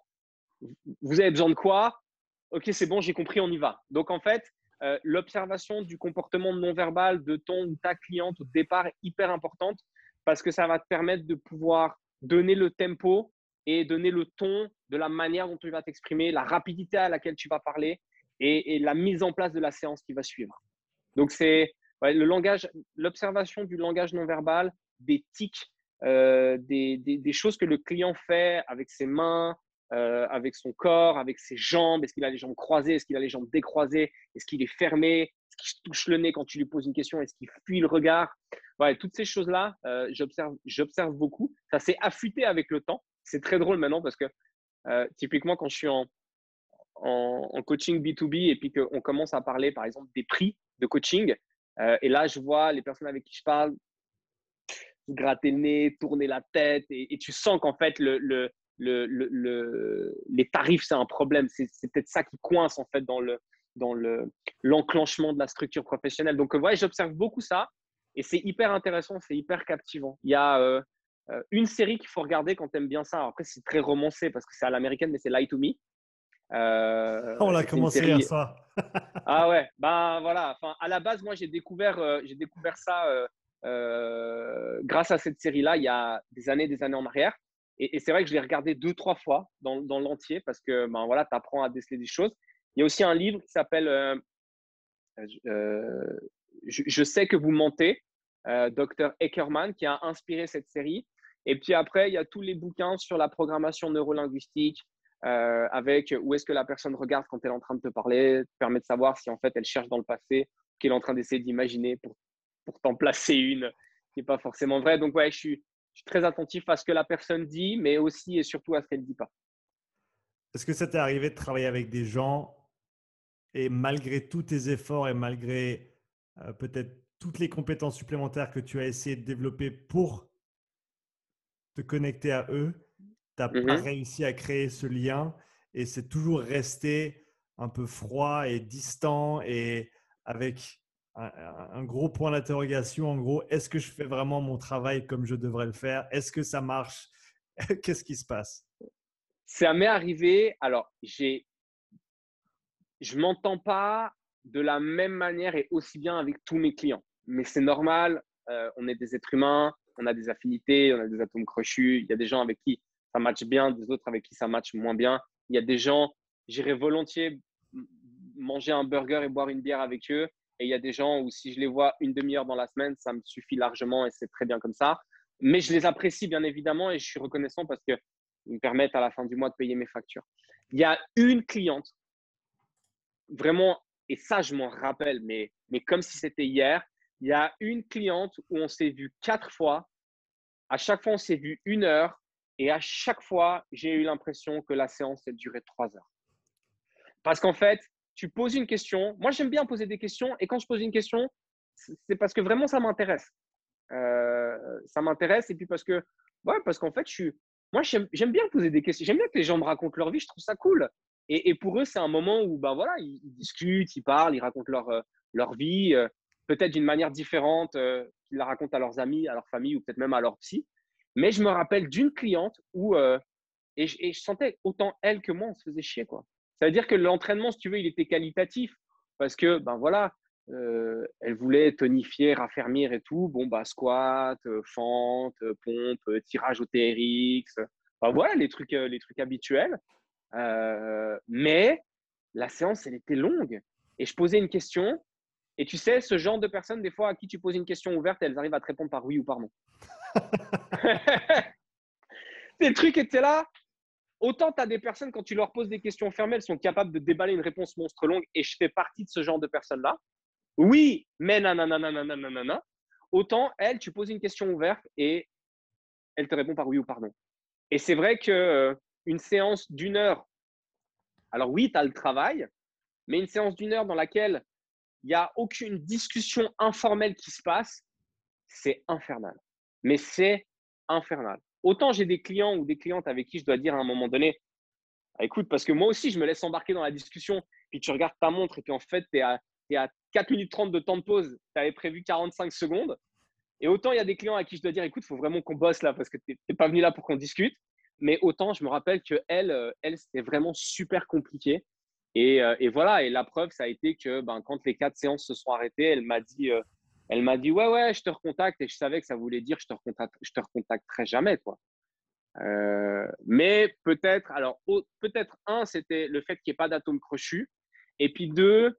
Vous avez besoin de quoi? Ok, c'est bon, j'ai compris, on y va. Donc en fait, euh, l'observation du comportement non verbal de ton ou ta cliente au départ est hyper importante parce que ça va te permettre de pouvoir donner le tempo et donner le ton de la manière dont tu vas t'exprimer, la rapidité à laquelle tu vas parler et, la mise en place de la séance qui va suivre. Donc c'est le langage, l'observation du langage non verbal, des tics, euh, des, des, choses que le client fait avec ses mains, euh, avec son corps, avec ses jambes. Est-ce qu'il a les jambes croisées? Est-ce qu'il a les jambes décroisées? Est-ce qu'il est fermé? Est-ce qu'il touche le nez quand tu lui poses une question? Est-ce qu'il fuit le regard? Ouais, Toutes ces choses-là, euh, j'observe beaucoup. Ça s'est affûté avec le temps. C'est très drôle maintenant parce que euh, typiquement, quand je suis en, coaching B2B et puis qu'on commence à parler, par exemple, des prix de coaching, et là, je vois les personnes avec qui je parle gratter le nez, tourner la tête, et, tu sens qu'en fait, le, le, les tarifs, c'est un problème. C'est peut-être ça qui coince en fait dans le, dans le, l'enclenchement de la structure professionnelle. Donc, ouais, j'observe beaucoup ça et c'est hyper intéressant, c'est hyper captivant. Il y a une série qu'il faut regarder quand tu aimes bien ça. Après, c'est très romancé parce que c'est à l'américaine, mais c'est Lie to Me. On l'a commencé à ça. [LAUGHS] ah ouais, ben voilà. Enfin, à la base, moi, j'ai découvert, j'ai découvert ça euh, grâce à cette série-là il y a des années, des années en arrière. Et, c'est vrai que je l'ai regardé deux, trois fois dans, dans l'entier parce que ben, voilà, tu apprends à déceler des choses. Il y a aussi un livre qui s'appelle euh, euh, je, sais que vous mentez, Dr. Eckerman, qui a inspiré cette série. Et puis après, il y a tous les bouquins sur la programmation neurolinguistique, avec où est-ce que la personne regarde quand elle est en train de te parler, permet de savoir si en fait elle cherche dans le passé, qu'elle est en train d'essayer d'imaginer pour pour t'en placer une qui n'est pas forcément vraie. Donc, ouais, je suis, très attentif à ce que la personne dit, mais aussi et surtout à ce qu'elle ne dit pas. Est-ce que ça t'est arrivé de travailler avec des gens et malgré tous tes efforts et malgré euh, peut-être toutes les compétences supplémentaires que tu as essayé de développer pour te connecter à eux, tu n'as pas mm-hmm. réussi à créer ce lien et c'est toujours resté un peu froid et distant et avec un, gros point d'interrogation. En gros, est-ce que je fais vraiment mon travail comme je devrais le faire? Est-ce que ça marche? [LAUGHS] Qu'est-ce qui se passe? Ça m'est arrivé. Alors, j'ai, je m'entends pas de la même manière et aussi bien avec tous mes clients. Mais c'est normal. Euh, on est des êtres humains. On a des affinités. On a des atomes crochus. Il y a des gens avec qui ça matche bien, des autres avec qui ça matche moins bien. Il y a des gens, j'irais volontiers manger un burger et boire une bière avec eux. Et il y a des gens où si je les vois une demi-heure dans la semaine, ça me suffit largement et c'est très bien comme ça. Mais je les apprécie bien évidemment et je suis reconnaissant parce qu'ils me permettent à la fin du mois de payer mes factures. Il y a une cliente, vraiment, et ça je m'en rappelle, mais, mais comme si c'était hier, il y a une cliente où on s'est vu quatre fois. À chaque fois, on s'est vu une heure. Et à chaque fois, j'ai eu l'impression que la séance a duré trois heures. Parce qu'en fait, tu poses une question. Moi, j'aime bien poser des questions. Et quand je pose une question, c'est parce que vraiment, ça m'intéresse. Euh, ça m'intéresse. Et puis parce que, ouais, parce qu'en fait, je moi, j'aime bien poser des questions. J'aime bien que les gens me racontent leur vie. Je trouve ça cool. Et, pour eux, c'est un moment où, ben voilà, ils, discutent, ils parlent, ils racontent leur, euh, leur vie, euh, peut-être d'une manière différente qu'ils la racontent à leurs amis, à leur famille ou peut-être même à leur psy. Mais je me rappelle d'une cliente où, et et, je, sentais autant elle que moi, on se faisait chier, quoi. Ça veut dire que l'entraînement, si tu veux, il était qualitatif parce que, ben voilà, euh, elle voulait tonifier, raffermir et tout. Bon, bah, squat, euh, fente, euh, pompe, tirage au TRX. Ben, voilà les trucs, les trucs habituels. mais la séance, elle était longue. Et je posais une question. Et tu sais, ce genre de personnes, des fois, à qui tu poses une question ouverte, elles arrivent à te répondre par oui ou par non. [LAUGHS] [LAUGHS] le truc était là. Autant tu as des personnes, quand tu leur poses des questions fermées, elles sont capables de déballer une réponse monstre longue et je fais partie de ce genre de personnes-là. Oui, mais nanana. Autant, elle, tu poses une question ouverte et elle te répond par oui ou par non. Et c'est vrai qu'une euh, séance d'une heure, alors oui, tu as le travail, mais une séance d'une heure dans laquelle il n'y a aucune discussion informelle qui se passe, c'est infernal. Mais c'est infernal. Autant j'ai des clients ou des clientes avec qui je dois dire à un moment donné, ah, écoute, parce que moi aussi, je me laisse embarquer dans la discussion, puis tu regardes ta montre et puis en fait, tu es à, à 4 minutes 30 de temps de pause, tu avais prévu 45 secondes. Et autant il y a des clients à qui je dois dire, écoute, il faut vraiment qu'on bosse là parce que tu n'es pas venu là pour qu'on discute. Mais autant, je me rappelle que elle, euh, elle c'était vraiment super compliqué. Et, euh, et, voilà, et la preuve, ça a été que ben, quand les quatre séances se sont arrêtées, elle m'a dit, euh, elle m'a dit ouais ouais je te recontacte. Et je savais que ça voulait dire je te recontacte je te recontacterai jamais quoi. Euh, mais peut-être alors peut-être un c'était le fait qu'il n'y ait pas d'atome crochu. Et puis deux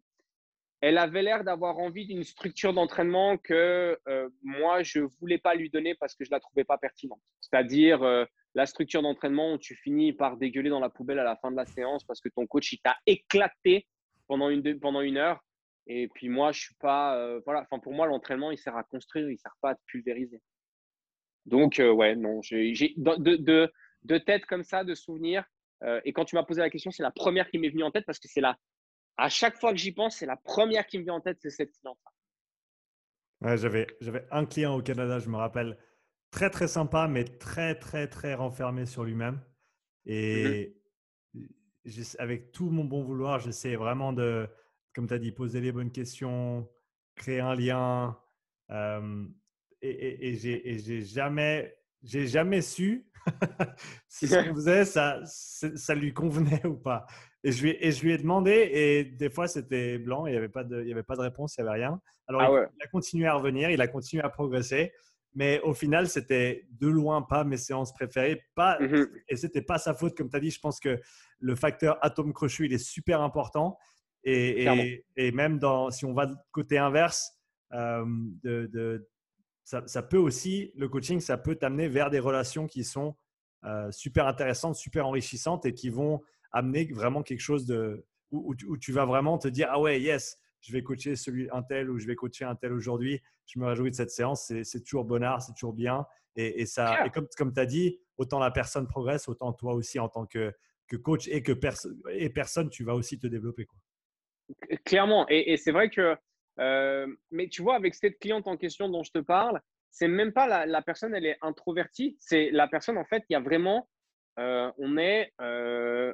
elle avait l'air d'avoir envie d'une structure d'entraînement que euh, moi je voulais pas lui donner parce que je la trouvais pas pertinente. C'est-à-dire euh, la structure d'entraînement où tu finis par dégueuler dans la poubelle à la fin de la séance parce que ton coach il t'a éclaté pendant une, pendant une heure et puis moi, je suis pas. Euh, voilà, enfin, pour moi, l'entraînement, il sert à construire, il sert pas à te pulvériser. Donc, euh, ouais, non, j'ai de, de, de, tête comme ça, de souvenirs. Euh, et quand tu m'as posé la question, c'est la première qui m'est venue en tête parce que c'est là. À chaque fois que j'y pense, c'est la première qui me vient en tête, c'est cette cliente. Ouais, j'avais, j'avais un client au Canada, je me rappelle, très très sympa, mais très très très renfermé sur lui-même. Et mmh avec tout mon bon vouloir, j'essayais vraiment de, comme tu as dit, poser les bonnes questions, créer un lien. et, et, j'ai jamais, jamais su [LAUGHS] si ce qu'on [LAUGHS] faisait, ça, ça lui convenait ou pas. Et je, lui, et je lui ai demandé, et des fois c'était blanc, il n'y avait, pas de, il y avait pas de réponse, il n'y avait rien. Alors ah il, a continué à revenir, il a continué à progresser, mais au final c'était de loin pas mes séances préférées. Pas, mmh Et c'était pas sa faute, comme tu as dit. Je pense que le facteur atome crochu, il est super important. Et, et, même dans, si on va côté inverse, euh, de, de ça, ça, peut aussi, le coaching, ça peut t'amener vers des relations qui sont euh, super intéressantes, super enrichissantes et qui vont amener vraiment quelque chose de, où, tu vas vraiment te dire, ah ouais, yes, je vais coacher celui un tel ou je vais coacher un tel aujourd'hui. Je me réjouis de cette séance. C'est toujours bonheur, c'est toujours bien. Et, ça, comme, comme tu as dit, autant la personne progresse, autant toi aussi en tant que, que coach et que et personne, tu vas aussi te développer. Quoi. Clairement. Et, c'est vrai que, euh, mais tu vois, avec cette cliente en question dont je te parle, c'est même pas la, personne, elle est introvertie. C'est la personne, en fait, il y a vraiment, euh, on est, euh,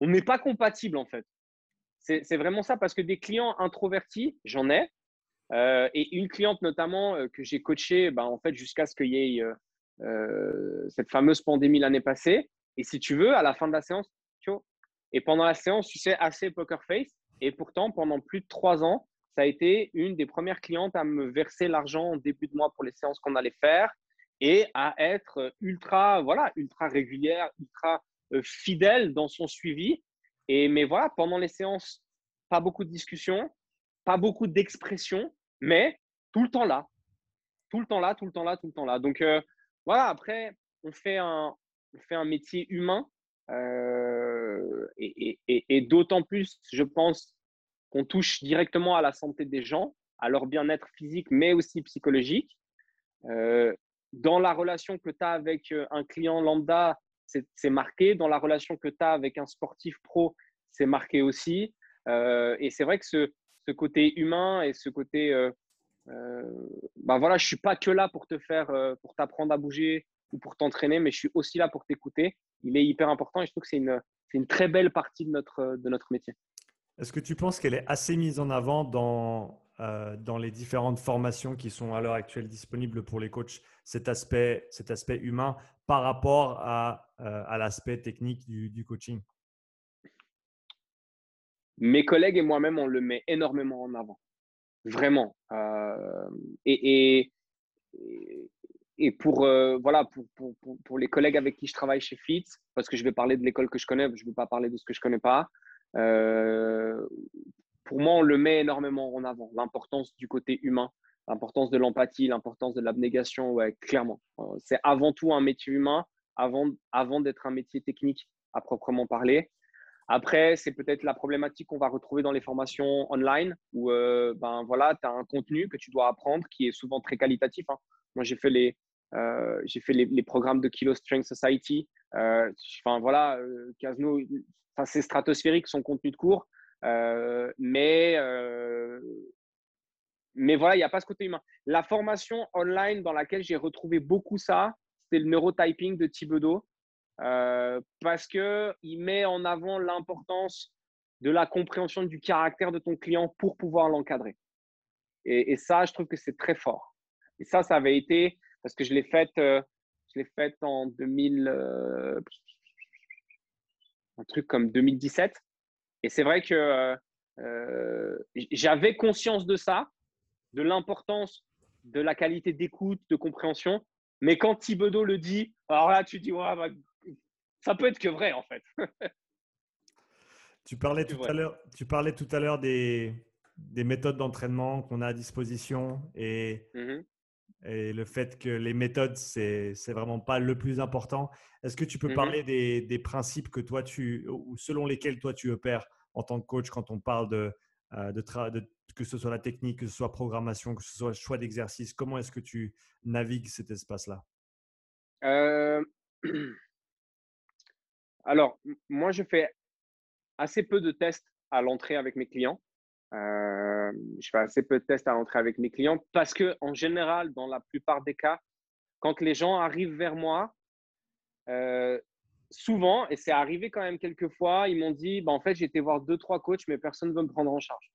on n'est pas compatible en fait. C'est vraiment ça parce que des clients introvertis, j'en ai. Et une cliente notamment que j'ai coachée bah, en fait, jusqu'à ce qu'il y ait cette fameuse pandémie l'année passée. Et si tu veux, à la fin de la séance, et pendant la séance, tu sais, assez poker face. Et pourtant, pendant plus de trois ans, ça a été une des premières clientes à me verser l'argent en début de mois pour les séances qu'on allait faire et à être ultra, voilà, ultra régulière, ultra fidèle dans son suivi. Et, mais voilà, pendant les séances, pas beaucoup de discussions, pas beaucoup d'expressions, mais tout le temps là. Tout le temps là, tout le temps là, tout le temps là. Donc euh, voilà, après, on fait un, on fait un métier humain. Euh, et, d'autant plus, je pense, qu'on touche directement à la santé des gens, à leur bien-être physique, mais aussi psychologique. Euh, dans la relation que tu as avec un client lambda, c'est marqué. Dans la relation que tu as avec un sportif pro, c'est marqué aussi. Euh, et c'est vrai que ce, côté humain et ce côté, euh, euh, ben voilà, je suis pas que là pour te faire, pour t'apprendre à bouger ou pour t'entraîner, mais je suis aussi là pour t'écouter. Il est hyper important et je trouve que c'est une, une, très belle partie de notre, de notre métier. Est-ce que tu penses qu'elle est assez mise en avant dans, dans les différentes formations qui sont à l'heure actuelle disponibles pour les coachs, cet aspect, cet aspect humain par rapport à, à l'aspect technique du, du coaching? Mes collègues et moi-même, on le met énormément en avant. Vraiment. Euh, et, et, pour, euh, voilà, pour, pour, pour, les collègues avec qui je travaille chez FIT, parce que je vais parler de l'école que je connais, je ne veux pas parler de ce que je ne connais pas. Euh, pour moi, on le met énormément en avant. L'importance du côté humain, l'importance de l'empathie, l'importance de l'abnégation, clairement. C'est avant tout un métier humain, avant, avant d'être un métier technique à proprement parler. Après, c'est peut-être la problématique qu'on va retrouver dans les formations online où euh, ben, voilà, tu as un contenu que tu dois apprendre qui est souvent très qualitatif. Hein. Moi, j'ai fait, les, euh, j'ai fait les, programmes de Kilo Strength Society. Euh, enfin, voilà, Casno, c'est stratosphérique son contenu de cours. mais, mais voilà, il n'y a pas ce côté humain. La formation online dans laquelle j'ai retrouvé beaucoup ça, c'était le neurotyping de Thibodeau. Euh, parce qu'il met en avant l'importance de la compréhension du caractère de ton client pour pouvoir l'encadrer. Et, ça, je trouve que c'est très fort. Et ça, ça avait été, parce que je l'ai fait, euh, je l'ai fait en 2000, euh, un truc comme 2017. Et c'est vrai que j'avais conscience de ça, de l'importance de la qualité d'écoute, de compréhension. Mais quand Thibodeau le dit, alors là, tu dis, ouais, bah, ça peut être que vrai en fait. [LAUGHS] tu parlais tout à l'heure, tu parlais tout à l'heure des, des méthodes d'entraînement qu'on a à disposition et, mmh et le fait que les méthodes c'est c'est vraiment pas le plus important. Est-ce que tu peux mmh parler des, des, principes que toi tu ou selon lesquels toi tu opères en tant que coach quand on parle de, euh, de, de que ce soit la technique, que ce soit programmation, que ce soit choix d'exercice, comment est-ce que tu navigues cet espace-là? Euh... [CLEARS THROAT] Alors, moi, je fais assez peu de tests à l'entrée avec mes clients. Euh, je fais assez peu de tests à l'entrée avec mes clients parce que, en général, dans la plupart des cas, quand les gens arrivent vers moi, euh, souvent, et c'est arrivé quand même quelques fois, ils m'ont dit bah, en fait, j'ai été voir deux, trois coachs, mais personne ne veut me prendre en charge.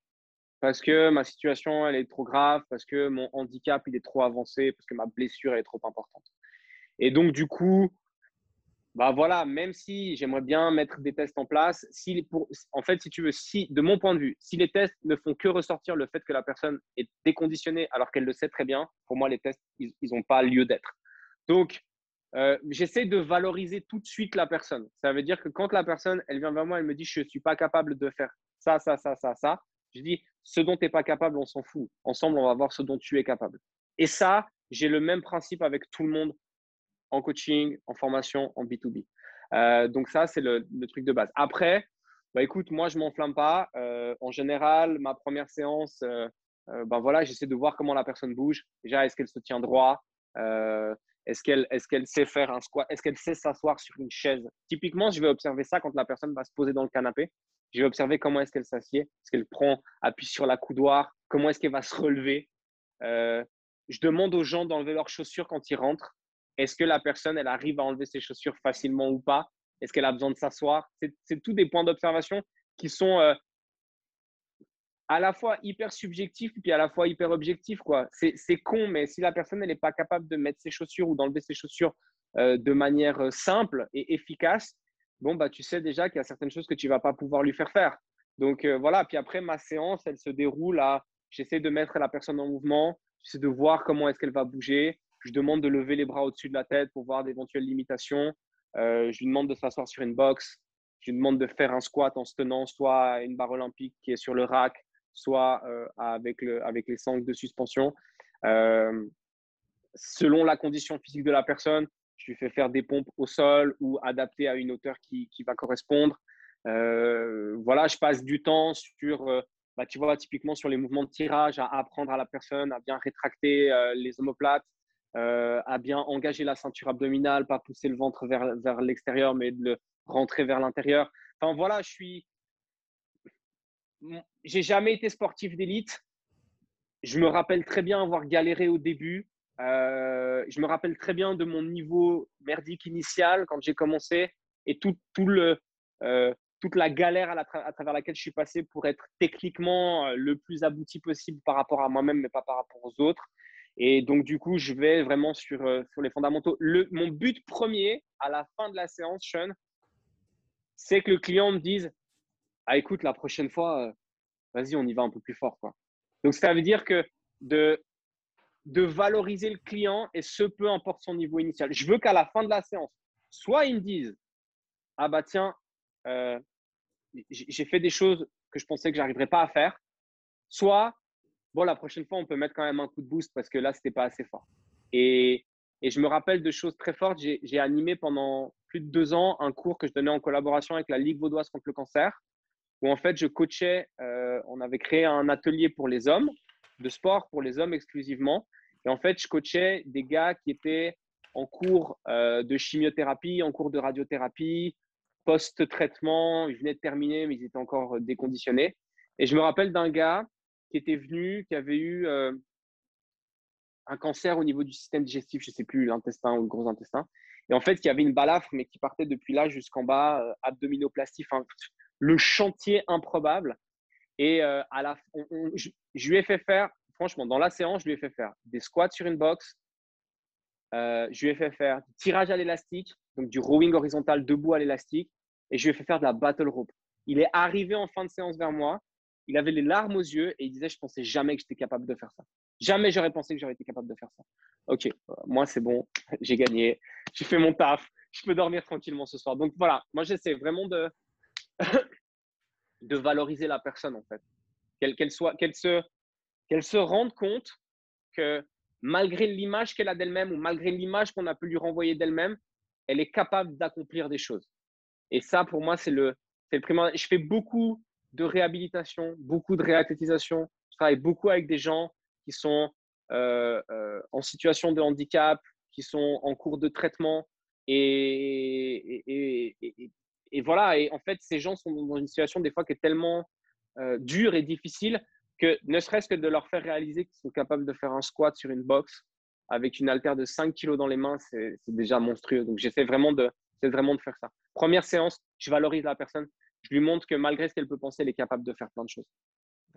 Parce que ma situation, elle est trop grave, parce que mon handicap, il est trop avancé, parce que ma blessure, est trop importante. Et donc, du coup, bah voilà, même si j'aimerais bien mettre des tests en place, si pour, en fait, si tu veux, si, de mon point de vue, si les tests ne font que ressortir le fait que la personne est déconditionnée alors qu'elle le sait très bien, pour moi, les tests, ils n'ont pas lieu d'être. Donc, euh, j'essaie de valoriser tout de suite la personne. Ça veut dire que quand la personne, elle vient vers moi, elle me dit, je ne suis pas capable de faire ça, ça, ça, ça, ça, je dis, ce dont tu n'es pas capable, on s'en fout. Ensemble, on va voir ce dont tu es capable. Et ça, j'ai le même principe avec tout le monde en coaching, en formation, en B2B. Euh, donc ça, c'est le, truc de base. Après, bah, écoute, moi, je m'enflamme pas. Euh, en général, ma première séance, ben voilà, j'essaie de voir comment la personne bouge. Déjà, est-ce qu'elle se tient droit? Est-ce qu'elle est qu'elle sait faire un squat? Est-ce qu'elle sait s'asseoir sur une chaise? Typiquement, je vais observer ça quand la personne va se poser dans le canapé. Je vais observer comment est-ce qu'elle s'assied. Est-ce qu'elle prend appui sur la coudoir? Comment est-ce qu'elle va se relever? Je demande aux gens d'enlever leurs chaussures quand ils rentrent. Est-ce que la personne, elle arrive à enlever ses chaussures facilement ou pas? Est-ce qu'elle a besoin de s'asseoir? C'est tous des points d'observation qui sont euh, à la fois hyper subjectifs puis à la fois hyper objectifs. C'est con, mais si la personne n'est pas capable de mettre ses chaussures ou d'enlever ses chaussures euh, de manière euh, simple et efficace, bon, bah, tu sais déjà qu'il y a certaines choses que tu ne vas pas pouvoir lui faire faire. Donc voilà, puis après, ma séance, elle se déroule j'essaie de mettre la personne en mouvement, j'essaie de voir comment est-ce qu'elle va bouger, je demande de lever les bras au-dessus de la tête pour voir d'éventuelles limitations. Euh, je lui demande de s'asseoir sur une box. Je lui demande de faire un squat en se tenant soit à une barre olympique qui est sur le rack, soit euh, avec, le, avec les sangles de suspension. Euh, selon la condition physique de la personne, je lui fais faire des pompes au sol ou adaptées à une hauteur qui, qui va correspondre. voilà, je passe du temps sur, bah, tu vois, typiquement sur les mouvements de tirage, à apprendre à la personne à bien rétracter les omoplates, euh, à bien engager la ceinture abdominale, pas pousser le ventre vers, vers l'extérieur, mais de le rentrer vers l'intérieur. Enfin voilà, je suis. J'ai jamais été sportif d'élite. Je me rappelle très bien avoir galéré au début. Euh, je me rappelle très bien de mon niveau merdique initial quand j'ai commencé et tout, tout le, euh, toute la galère à, à, travers laquelle je suis passé pour être techniquement le plus abouti possible par rapport à moi-même, mais pas par rapport aux autres. Et donc, du coup, je vais vraiment sur, euh, sur les fondamentaux. Mon but premier à la fin de la séance, Sean, c'est que le client me dise Ah, écoute, la prochaine fois, euh, vas-y, on y va un peu plus fort. Quoi. Donc, ça veut dire que de, de valoriser le client et ce peu importe son niveau initial. Je veux qu'à la fin de la séance, soit ils me disent Ah, bah tiens, euh, j'ai fait des choses que je pensais que j'arriverais pas à faire, soit bon, la prochaine fois, on peut mettre quand même un coup de boost parce que là, c'était pas assez fort. Et, et, je me rappelle de choses très fortes. J'ai animé pendant plus de deux ans un cours que je donnais en collaboration avec la Ligue vaudoise contre le cancer, où en fait, je coachais, euh, on avait créé un atelier pour les hommes, de sport pour les hommes exclusivement. Et en fait, je coachais des gars qui étaient en cours euh, de chimiothérapie, en cours de radiothérapie, post-traitement. Ils venaient de terminer, mais ils étaient encore déconditionnés. Et je me rappelle d'un gars était venu, qui avait eu euh, un cancer au niveau du système digestif, je ne sais plus, l'intestin ou le gros intestin. Et en fait, qui avait une balafre, mais qui partait depuis là jusqu'en bas, euh, abdominoplastie, le chantier improbable. Et euh, à la, je, lui ai fait faire, franchement, dans la séance, je lui ai fait faire des squats sur une box. je lui ai fait faire du tirage à l'élastique, donc du rowing horizontal debout à l'élastique. Et je lui ai fait faire de la battle rope. Il est arrivé en fin de séance vers moi il avait les larmes aux yeux et il disait Je pensais jamais que j'étais capable de faire ça. Jamais j'aurais pensé que j'aurais été capable de faire ça. Ok, euh, moi c'est bon, [LAUGHS] j'ai gagné, j'ai fait mon taf, je peux dormir tranquillement ce soir. Donc voilà, moi j'essaie vraiment de, [COUGHS] de valoriser la personne en fait. Qu'elle soit, qu'elle se, se rende compte que malgré l'image qu'elle a d'elle-même ou malgré l'image qu'on a pu lui renvoyer d'elle-même, elle est capable d'accomplir des choses. Et ça, pour moi, c'est le, c'est le primaire. Je fais beaucoup de réhabilitation, beaucoup de réathlétisation. Je travaille beaucoup avec des gens qui sont euh, euh, en situation de handicap, qui sont en cours de traitement. Et, voilà, et en fait, ces gens sont dans une situation des fois qui est tellement euh, dure et difficile que ne serait-ce que de leur faire réaliser qu'ils sont capables de faire un squat sur une box avec une haltère de 5 kg dans les mains, c'est déjà monstrueux. Donc j'essaie vraiment de, vraiment de faire ça. Première séance, je valorise la personne. Je lui montre que malgré ce qu'elle peut penser, elle est capable de faire plein de choses.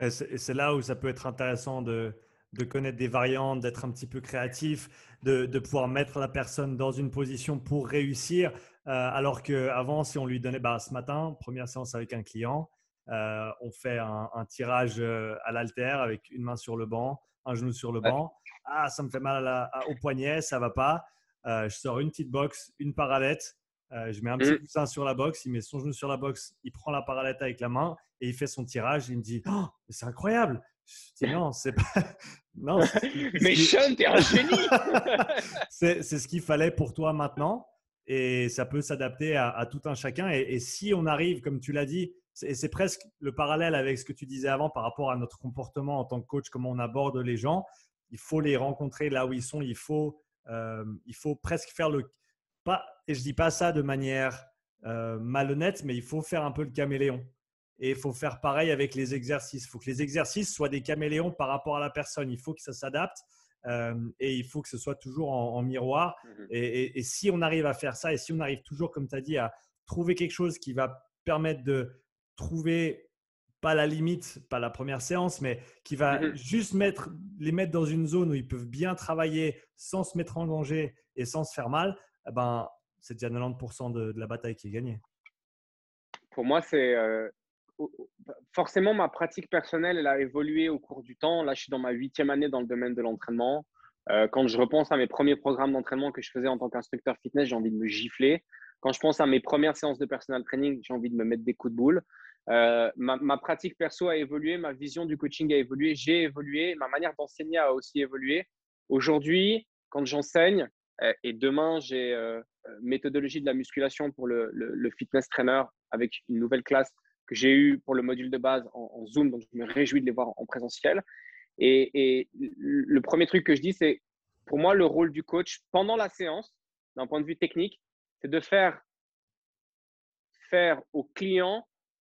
Et c'est là où ça peut être intéressant de, de connaître des variantes, d'être un petit peu créatif, de, de, pouvoir mettre la personne dans une position pour réussir. Euh, alors qu'avant, si on lui donnait, bah, ce matin, première séance avec un client, euh, on fait un, tirage euh, à l'altère avec une main sur le banc, un genou sur le banc. Ah, ça me fait mal au poignet, ça va pas. je sors une petite box, une parallèle. je mets un petit mmh. coussin sur la box, il met son genou sur la box, il prend la parallèle avec la main et il fait son tirage. Il me dit oh, C'est incroyable Je dis Non, c'est pas. [LAUGHS] non, mais Sean, t'es un génie [LAUGHS] C'est ce qu'il fallait pour toi maintenant et ça peut s'adapter à, tout un chacun. Et, si on arrive, comme tu l'as dit, et c'est presque le parallèle avec ce que tu disais avant par rapport à notre comportement en tant que coach, comment on aborde les gens. Il faut les rencontrer là où ils sont. Il faut, euh, il faut presque faire le pas. Et je dis pas ça de manière euh, malhonnête, mais il faut faire un peu le caméléon. Et il faut faire pareil avec les exercices. Il faut que les exercices soient des caméléons par rapport à la personne. Il faut que ça s'adapte. Euh, et il faut que ce soit toujours en, miroir. Mmh et, si on arrive à faire ça, et si on arrive toujours, comme tu as dit, à trouver quelque chose qui va permettre de trouver, pas la limite, pas la première séance, mais qui va mmh juste mettre, les mettre dans une zone où ils peuvent bien travailler sans se mettre en danger et sans se faire mal, eh ben, c'est déjà 90% de, de, la bataille qui est gagnée. Pour moi, c'est euh, forcément, ma pratique personnelle, elle a évolué au cours du temps. Là, je suis dans ma huitième année dans le domaine de l'entraînement. Euh, quand je repense à mes premiers programmes d'entraînement que je faisais en tant qu'instructeur fitness, j'ai envie de me gifler. Quand je pense à mes premières séances de personal training, j'ai envie de me mettre des coups de boule. Euh, ma, pratique perso a évolué, ma vision du coaching a évolué, j'ai évolué, ma manière d'enseigner a aussi évolué. Aujourd'hui, quand j'enseigne, et demain, j'ai méthodologie de la musculation pour le, le, fitness trainer avec une nouvelle classe que j'ai eu pour le module de base en, Zoom, donc je me réjouis de les voir en présentiel. Et, le premier truc que je dis, c'est pour moi, le rôle du coach pendant la séance, d'un point de vue technique, c'est de faire, faire au client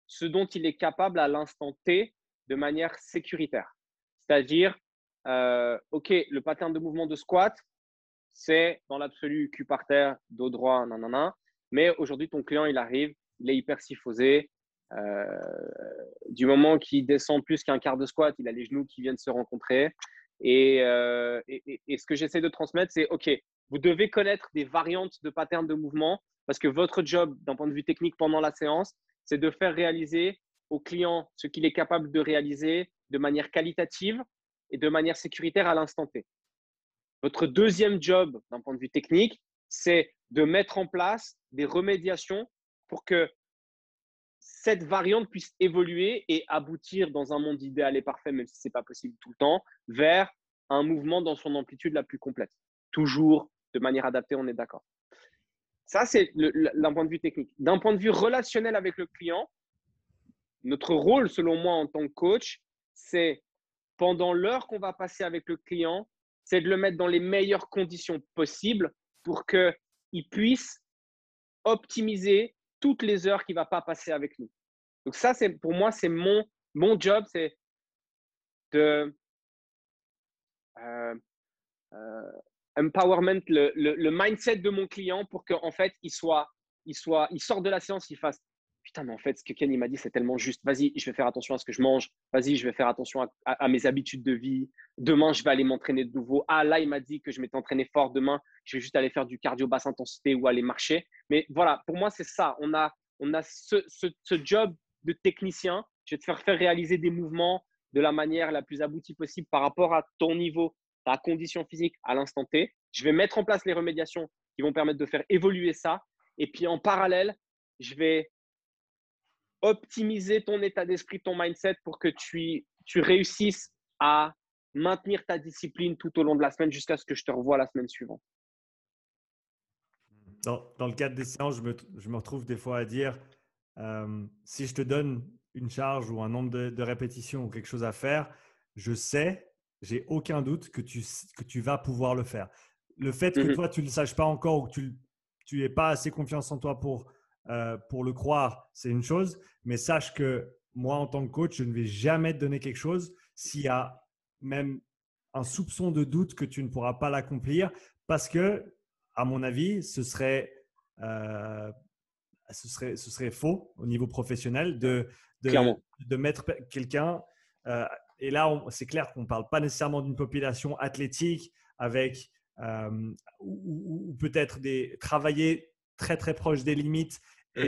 ce dont il est capable à l'instant T de manière sécuritaire. C'est-à-dire, euh, OK, le pattern de mouvement de squat, c'est dans l'absolu cul par terre, dos droit, nanana. Mais aujourd'hui, ton client, il arrive, il est hyper syphosé, euh, du moment qu'il descend plus qu'un quart de squat, il a les genoux qui viennent se rencontrer. Euh, et, et, ce que j'essaie de transmettre, c'est OK, vous devez connaître des variantes de patterns de mouvement parce que votre job, d'un point de vue technique pendant la séance, c'est de faire réaliser au client ce qu'il est capable de réaliser de manière qualitative et de manière sécuritaire à l'instant T. Votre deuxième job, d'un point de vue technique, c'est de mettre en place des remédiations pour que cette variante puisse évoluer et aboutir dans un monde idéal et parfait, même si ce n'est pas possible tout le temps, vers un mouvement dans son amplitude la plus complète. Toujours de manière adaptée, on est d'accord. Ça, c'est d'un point de vue technique. D'un point de vue relationnel avec le client, notre rôle, selon moi, en tant que coach, c'est pendant l'heure qu'on va passer avec le client, c'est de le mettre dans les meilleures conditions possibles pour qu'il puisse optimiser toutes les heures qu'il ne va pas passer avec nous. Donc ça, c'est pour moi, c'est mon, mon job, c'est de euh, euh, empowerment, le, le, mindset de mon client pour qu'en fait, il soit, il soit, il sorte de la séance, il fasse putain, mais en fait, ce que Kenny m'a dit, c'est tellement juste. Vas-y, je vais faire attention à ce que je mange. Vas-y, je vais faire attention à, mes habitudes de vie. Demain, je vais aller m'entraîner de nouveau. Ah, là, il m'a dit que je m'étais entraîné fort. Demain, je vais juste aller faire du cardio basse intensité ou aller marcher. Mais voilà, pour moi, c'est ça. On a, on a ce, ce, job de technicien. Je vais te faire faire réaliser des mouvements de la manière la plus aboutie possible par rapport à ton niveau, ta condition physique à l'instant T. Je vais mettre en place les remédiations qui vont permettre de faire évoluer ça. Et puis en parallèle, je vais optimiser ton état d'esprit, ton mindset pour que tu, tu réussisses à maintenir ta discipline tout au long de la semaine jusqu'à ce que je te revoie la semaine suivante. Dans, dans le cadre des séances, je me, je me, retrouve des fois à dire, euh, si je te donne une charge ou un nombre de, répétitions ou quelque chose à faire, je sais, j'ai aucun doute que tu, que tu vas pouvoir le faire. Le fait que mhm. toi, tu ne le saches pas encore ou que tu n'aies pas assez confiance en toi pour euh, pour le croire, c'est une chose, mais sache que moi, en tant que coach, je ne vais jamais te donner quelque chose s'il y a même un soupçon de doute que tu ne pourras pas l'accomplir parce que, à mon avis, ce serait ce, serait, ce serait faux au niveau professionnel de, de, de mettre quelqu'un. et là, c'est clair qu'on ne parle pas nécessairement d'une population athlétique avec ou, peut-être des travailler très très proche des limites mmh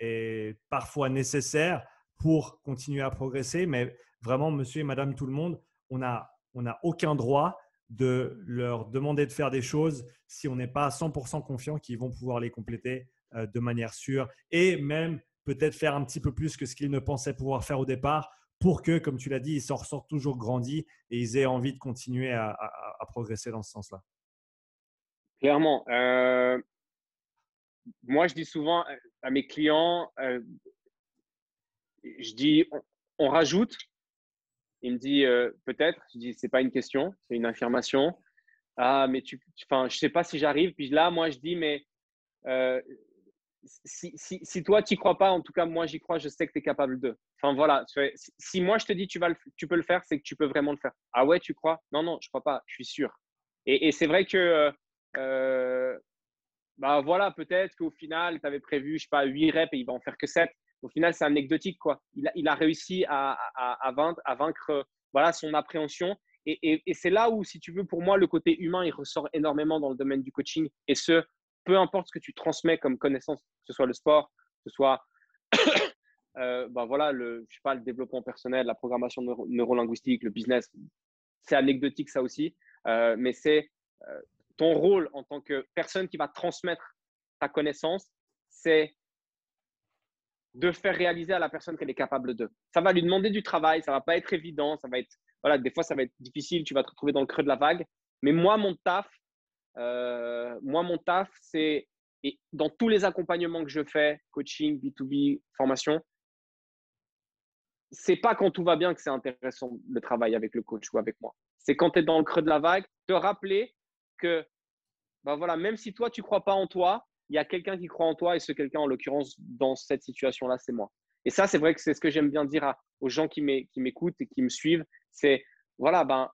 et, parfois nécessaire pour continuer à progresser. Mais vraiment, monsieur et madame tout le monde, on n'a on a aucun droit de leur demander de faire des choses si on n'est pas 100% confiant qu'ils vont pouvoir les compléter euh, de manière sûre et même peut-être faire un petit peu plus que ce qu'ils ne pensaient pouvoir faire au départ pour que, comme tu l'as dit, ils s'en ressortent toujours grandis et ils aient envie de continuer à, progresser dans ce sens-là. Clairement. Euh, moi, je dis souvent à mes clients, euh, je dis, on, rajoute. Il me dit, peut-être. Je dis, c'est pas une question, c'est une affirmation. Ah, mais tu, enfin, je sais pas si j'arrive. Puis là, moi, je dis, mais si, si, si, toi, tu crois pas, en tout cas, moi, j'y crois, je sais que tu es capable de. Enfin, voilà. Si, moi, je te dis tu, vas le, tu peux le faire, c'est que tu peux vraiment le faire. Ah ouais, tu crois? Non, non, je crois pas, je suis sûr. Et, c'est vrai que, euh, euh bah voilà, peut-être qu'au final, tu avais prévu, je sais pas, 8 reps et il va en faire que 7. Au final, c'est anecdotique, quoi. Il a, il a réussi à, à, à, vaincre, à vaincre voilà, son appréhension. Et, et, et c'est là où, si tu veux, pour moi, le côté humain, il ressort énormément dans le domaine du coaching. Et ce, peu importe ce que tu transmets comme connaissance, que ce soit le sport, que ce soit [COUGHS] euh, bah voilà, le, je sais pas, le développement personnel, la programmation neuro neurolinguistique, le business, c'est anecdotique ça aussi, euh, mais c'est euh, ton rôle en tant que personne qui va transmettre ta connaissance, c'est de faire réaliser à la personne qu'elle est capable de. Ça va lui demander du travail, ça va pas être évident, ça va être, voilà, des fois ça va être difficile, tu vas te retrouver dans le creux de la vague. Mais moi, mon taf, euh, moi, mon taf, c'est et dans tous les accompagnements que je fais, coaching, B2B, formation, c'est pas quand tout va bien que c'est intéressant le travail avec le coach ou avec moi. C'est quand tu es dans le creux de la vague, te rappeler que ben voilà, même si toi tu crois pas en toi, il y a quelqu'un qui croit en toi et ce quelqu'un en l'occurrence dans cette situation-là, c'est moi. Et ça, c'est vrai que c'est ce que j'aime bien dire aux gens qui m'écoutent et qui me suivent, c'est voilà, ben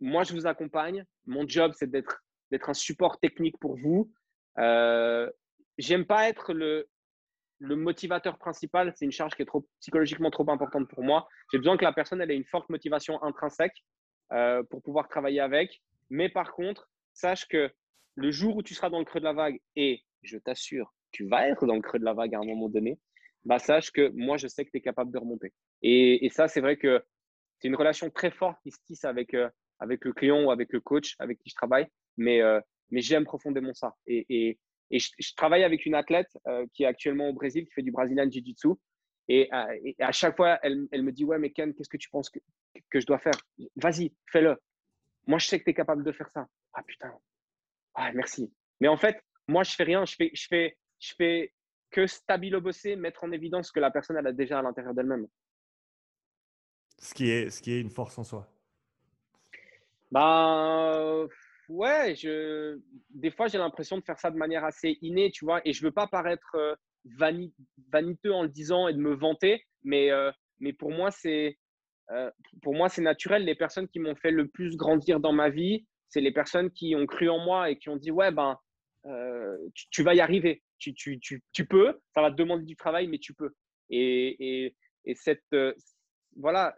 moi je vous accompagne, mon job c'est d'être d'être un support technique pour vous. Euh, J'aime pas être le, le motivateur principal. C'est une charge qui est trop, psychologiquement trop importante pour moi. J'ai besoin que la personne elle ait une forte motivation intrinsèque euh, pour pouvoir travailler avec. Mais par contre, sache que le jour où tu seras dans le creux de la vague, et je t'assure, tu vas être dans le creux de la vague à un moment donné, bah, sache que moi, je sais que tu es capable de remonter. Et, et ça, c'est vrai que c'est une relation très forte qui se tisse avec, euh, avec le client ou avec le coach avec qui je travaille mais, euh, mais j'aime profondément ça. Et, et, je, travaille avec une athlète euh, qui est actuellement au Brésil, qui fait du Brazilian Jiu-Jitsu. Et, et, à chaque fois, elle, elle, me dit Ouais, mais Ken, qu'est-ce que tu penses que, que je dois faire? Vas-y, fais-le. Moi, je sais que tu es capable de faire ça. Ah putain. Ah, merci. Mais en fait, moi, je fais rien. Je fais, je fais, je fais que stabilo bosser, mettre en évidence ce que la personne elle a déjà à l'intérieur d'elle-même. Ce qui, est, ce qui est une force en soi. Ben, ouais, je, des fois, j'ai l'impression de faire ça de manière assez innée, tu vois, et je veux pas paraître euh, vaniteux en le disant et de me vanter, mais, euh, mais pour moi, c'est euh, pour moi, c'est naturel. Les personnes qui m'ont fait le plus grandir dans ma vie, c'est les personnes qui ont cru en moi et qui ont dit, ouais, ben, tu, vas y arriver, tu, tu, tu, peux, ça va te demander du travail, mais tu peux. Et, et, et cette, voilà,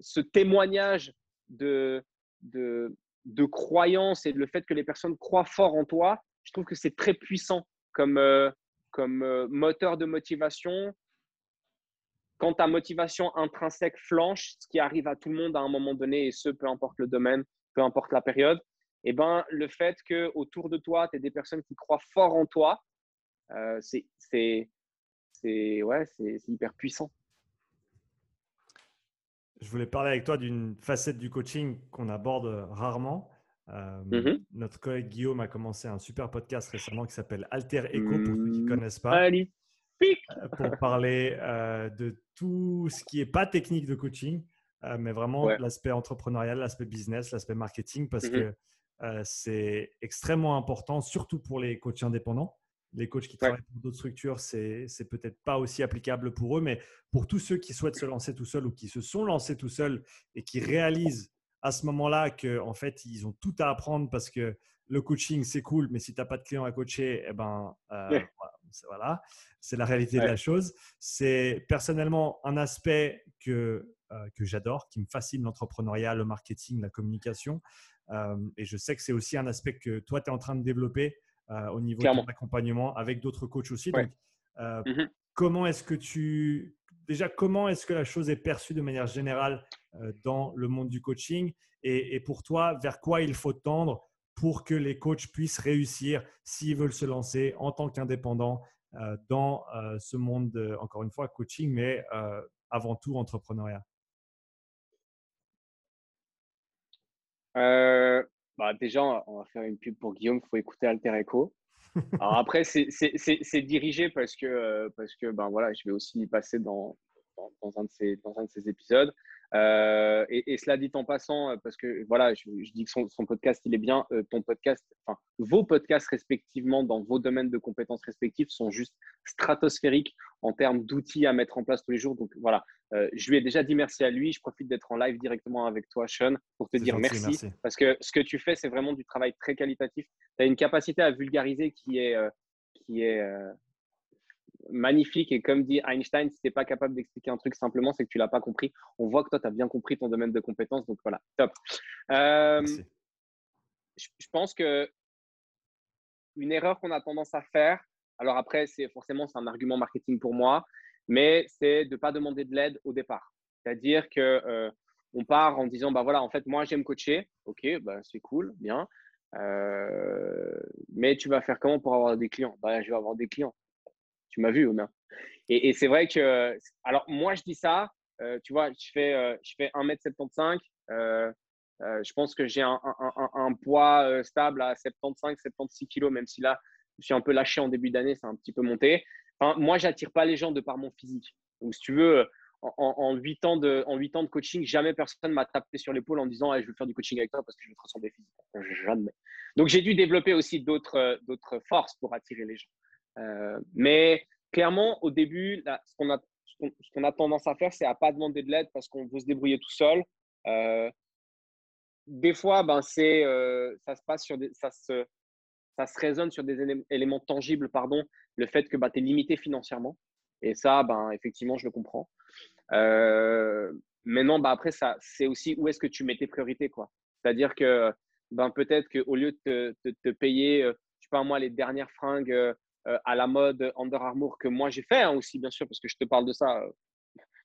ce témoignage de, de, de croyance et le fait que les personnes croient fort en toi, je trouve que c'est très puissant comme, euh, comme euh, moteur de motivation. Quand ta motivation intrinsèque flanche, ce qui arrive à tout le monde à un moment donné, et ce, peu importe le domaine, peu importe la période, eh ben, le fait que autour de toi, tu aies des personnes qui croient fort en toi, euh, c'est ouais, hyper puissant. Je voulais parler avec toi d'une facette du coaching qu'on aborde rarement. Euh, mm-hmm. Notre collègue Guillaume a commencé un super podcast récemment qui s'appelle Alter Echo, pour ceux qui ne mm. connaissent pas, euh, pour parler euh, de tout ce qui n'est pas technique de coaching, mais vraiment l'aspect entrepreneurial, l'aspect business, l'aspect marketing, parce mm-hmm. que c'est extrêmement important, surtout pour les coachs indépendants les coachs qui travaillent pour d'autres structures, c'est, c'est peut-être pas aussi applicable pour eux, mais pour tous ceux qui souhaitent se lancer tout seuls ou qui se sont lancés tout seuls et qui réalisent à ce moment-là qu'en en fait, ils ont tout à apprendre parce que le coaching, c'est cool, mais si tu n'as pas de clients à coacher, eh ben, euh, voilà, c'est la réalité de la chose. C'est personnellement un aspect que, euh, que j'adore, qui me fascine l'entrepreneuriat, le marketing, la communication. Euh, et je sais que c'est aussi un aspect que toi, tu es en train de développer au niveau de ton accompagnement avec d'autres coachs aussi. Donc, mmh comment est-ce que tu. Déjà, comment est-ce que la chose est perçue de manière générale dans le monde du coaching? Et, et pour toi, vers quoi il faut tendre pour que les coachs puissent réussir s'ils veulent se lancer en tant qu'indépendants euh, dans euh, ce monde, de, encore une fois, coaching, mais euh, avant tout entrepreneuriat? Bah Déjà, on va faire une pub pour Guillaume, il faut écouter Alter Echo. [LAUGHS] Alors après, c'est dirigé parce que, parce que ben voilà, je vais aussi y passer dans, dans, un de ces, dans un de ces épisodes. Euh, et, cela dit en passant, euh, parce que voilà, je, dis que son, podcast, il est bien. Euh, ton podcast, enfin, vos podcasts respectivement dans vos domaines de compétences respectifs sont juste stratosphériques en termes d'outils à mettre en place tous les jours. Donc voilà, je lui ai déjà dit merci à lui. Je profite d'être en live directement avec toi, Sean, pour te dire merci, Parce que ce que tu fais, c'est vraiment du travail très qualitatif. Tu as une capacité à vulgariser qui est, qui est magnifique. Et comme dit Einstein, si tu n'es pas capable d'expliquer un truc simplement, c'est que tu l'as pas compris. On voit que toi, tu as bien compris ton domaine de compétences. Donc voilà, top. Euh, je, pense que une erreur qu'on a tendance à faire, alors après, c'est forcément c'est un argument marketing pour moi, mais c'est de ne pas demander de l'aide au départ. C'est-à-dire que euh, on part en disant bah voilà, en fait, moi j'aime coacher. Ok, bah, c'est cool, bien. Euh, mais tu vas faire comment pour avoir des clients? Bah, Je vais avoir des clients. Tu m'as vu, Omer. Et, et c'est vrai que, alors moi, je dis ça, euh, tu vois, je fais, euh, je fais 1m75. Euh, je pense que j'ai un, poids stable à 75, 76 kg, même si là, je suis un peu lâché en début d'année, c'est un petit peu monté. Enfin, moi, j'attire pas les gens de par mon physique. Donc, si tu veux, en, en, 8 ans de, en 8 ans de coaching, jamais personne m'a tapé sur l'épaule en disant je veux faire du coaching avec toi parce que je veux te ressembler physiquement. Jamais. Donc, j'ai dû développer aussi d'autres forces pour attirer les gens. Euh, mais clairement, au début, ce qu'on a, tendance à faire, c'est à pas demander de l'aide parce qu'on veut se débrouiller tout seul. Euh, des fois, ben, c'est, euh, ça se passe sur ça se, ça se résonne sur des éléments tangibles, pardon, le fait que ben, tu es limité financièrement. Et ça, ben, effectivement, je le comprends. Maintenant, ben, après, ça, c'est aussi où est-ce que tu mets tes priorités. Quoi. C'est-à-dire que ben, peut-être qu'au lieu de te, payer, je sais pas moi, les dernières fringues à la mode Under Armour que moi j'ai fait hein, aussi, bien sûr, parce que je te parle de ça. Euh,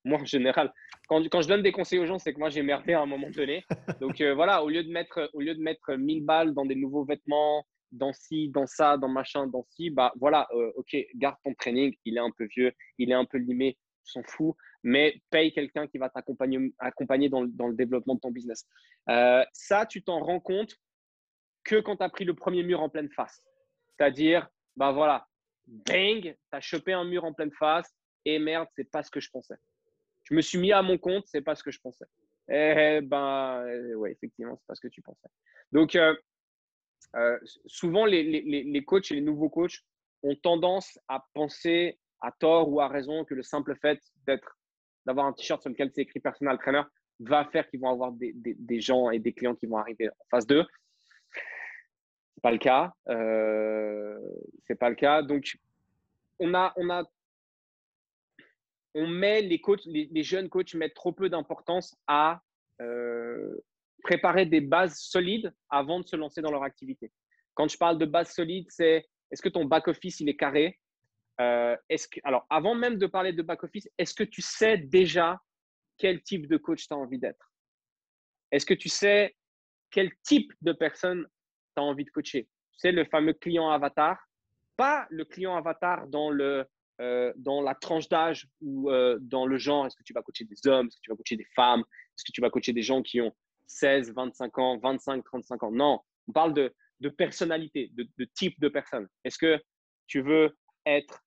moi, en général, quand, quand, je donne des conseils aux gens, c'est que moi j'ai merdé à un moment donné. Donc euh, voilà, au lieu, de mettre, au lieu de mettre 1000 balles dans des nouveaux vêtements, dans ci, dans ça, dans machin, dans ci, bah voilà, ok, garde ton training, il est un peu vieux, il est un peu limé, s'en fout, mais paye quelqu'un qui va t'accompagner accompagner dans, dans, le développement de ton business. ça, tu t'en rends compte que quand tu as pris le premier mur en pleine face. C'est-à-dire, bah voilà, bang, tu as chopé un mur en pleine face et merde, c'est pas ce que je pensais. Je me suis mis à mon compte, c'est pas ce que je pensais. Eh ben, euh, ouais, effectivement, c'est pas ce que tu pensais. Donc, euh, euh, souvent, les, les, coachs et les nouveaux coachs ont tendance à penser à tort ou à raison que le simple fait d'avoir un t-shirt sur lequel c'est écrit personal trainer va faire qu'ils vont avoir des, des, des, gens et des clients qui vont arriver en face d'eux pas le cas. Euh, c'est pas le cas. Donc, on a, on a, on met les les, jeunes coachs mettent trop peu d'importance à euh, préparer des bases solides avant de se lancer dans leur activité. Quand je parle de bases solides, c'est est-ce que ton back office il est carré? Euh, est-ce que, alors, avant même de parler de back office, est-ce que tu sais déjà quel type de coach tu as envie d'être? Est-ce que tu sais quel type de personne envie de coacher. C'est le fameux client avatar, pas le client avatar dans, le, euh, dans la tranche d'âge ou euh, dans le genre. Est-ce que tu vas coacher des hommes Est-ce que tu vas coacher des femmes Est-ce que tu vas coacher des gens qui ont 16, 25 ans, 25, 35 ans? Non, on parle de, de personnalité, de, de type de personne. Est-ce que tu veux être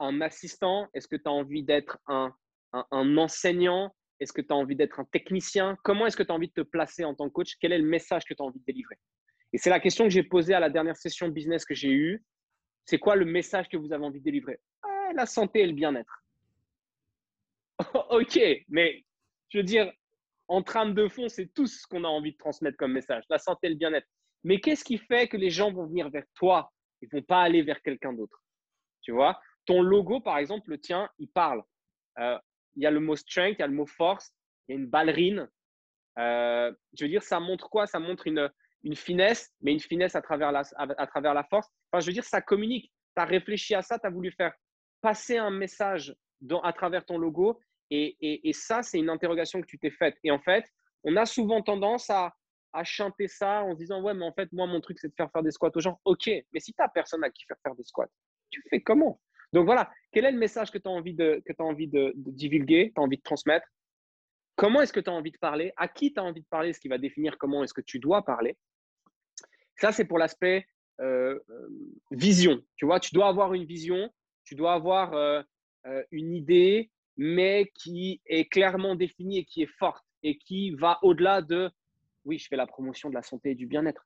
un assistant? Est-ce que tu as envie d'être un, un, un, enseignant? Est-ce que tu as envie d'être un technicien? Comment est-ce que tu as envie de te placer en tant que coach? Quel est le message que tu as envie de délivrer? Et c'est la question que j'ai posée à la dernière session business que j'ai eue. C'est quoi le message que vous avez envie de délivrer? Ah, La santé et le bien-être. [LAUGHS] ok, mais je veux dire, en trame de fond, c'est tout ce qu'on a envie de transmettre comme message, la santé et le bien-être. Mais qu'est-ce qui fait que les gens vont venir vers toi Ils vont pas aller vers quelqu'un d'autre? Tu vois? Ton logo, par exemple, le tien, il parle. Euh, il y a le mot strength, il y a le mot force, il y a une ballerine. Euh, je veux dire, ça montre quoi? Ça montre une, une finesse, mais une finesse à travers la, à, travers la force. Enfin, je veux dire, ça communique. Tu as réfléchi à ça, tu as voulu faire passer un message à travers ton logo. Et, et, ça, c'est une interrogation que tu t'es faite. Et en fait, on a souvent tendance à, à chanter ça en se disant Ouais, mais en fait, moi, mon truc, c'est de faire faire des squats aux gens. Ok, mais si tu n'as personne à qui faire faire des squats, tu fais comment? Donc voilà, quel est le message que tu as envie de, que envie de, divulguer, tu as envie de transmettre? Comment est-ce que tu as envie de parler? À qui tu as envie de parler? Ce qui va définir comment est-ce que tu dois parler. Ça, c'est pour l'aspect euh, euh, vision. Tu vois, tu dois avoir une vision, tu dois avoir euh, une idée, mais qui est clairement définie et qui est forte et qui va au-delà de oui, je fais la promotion de la santé et du bien-être.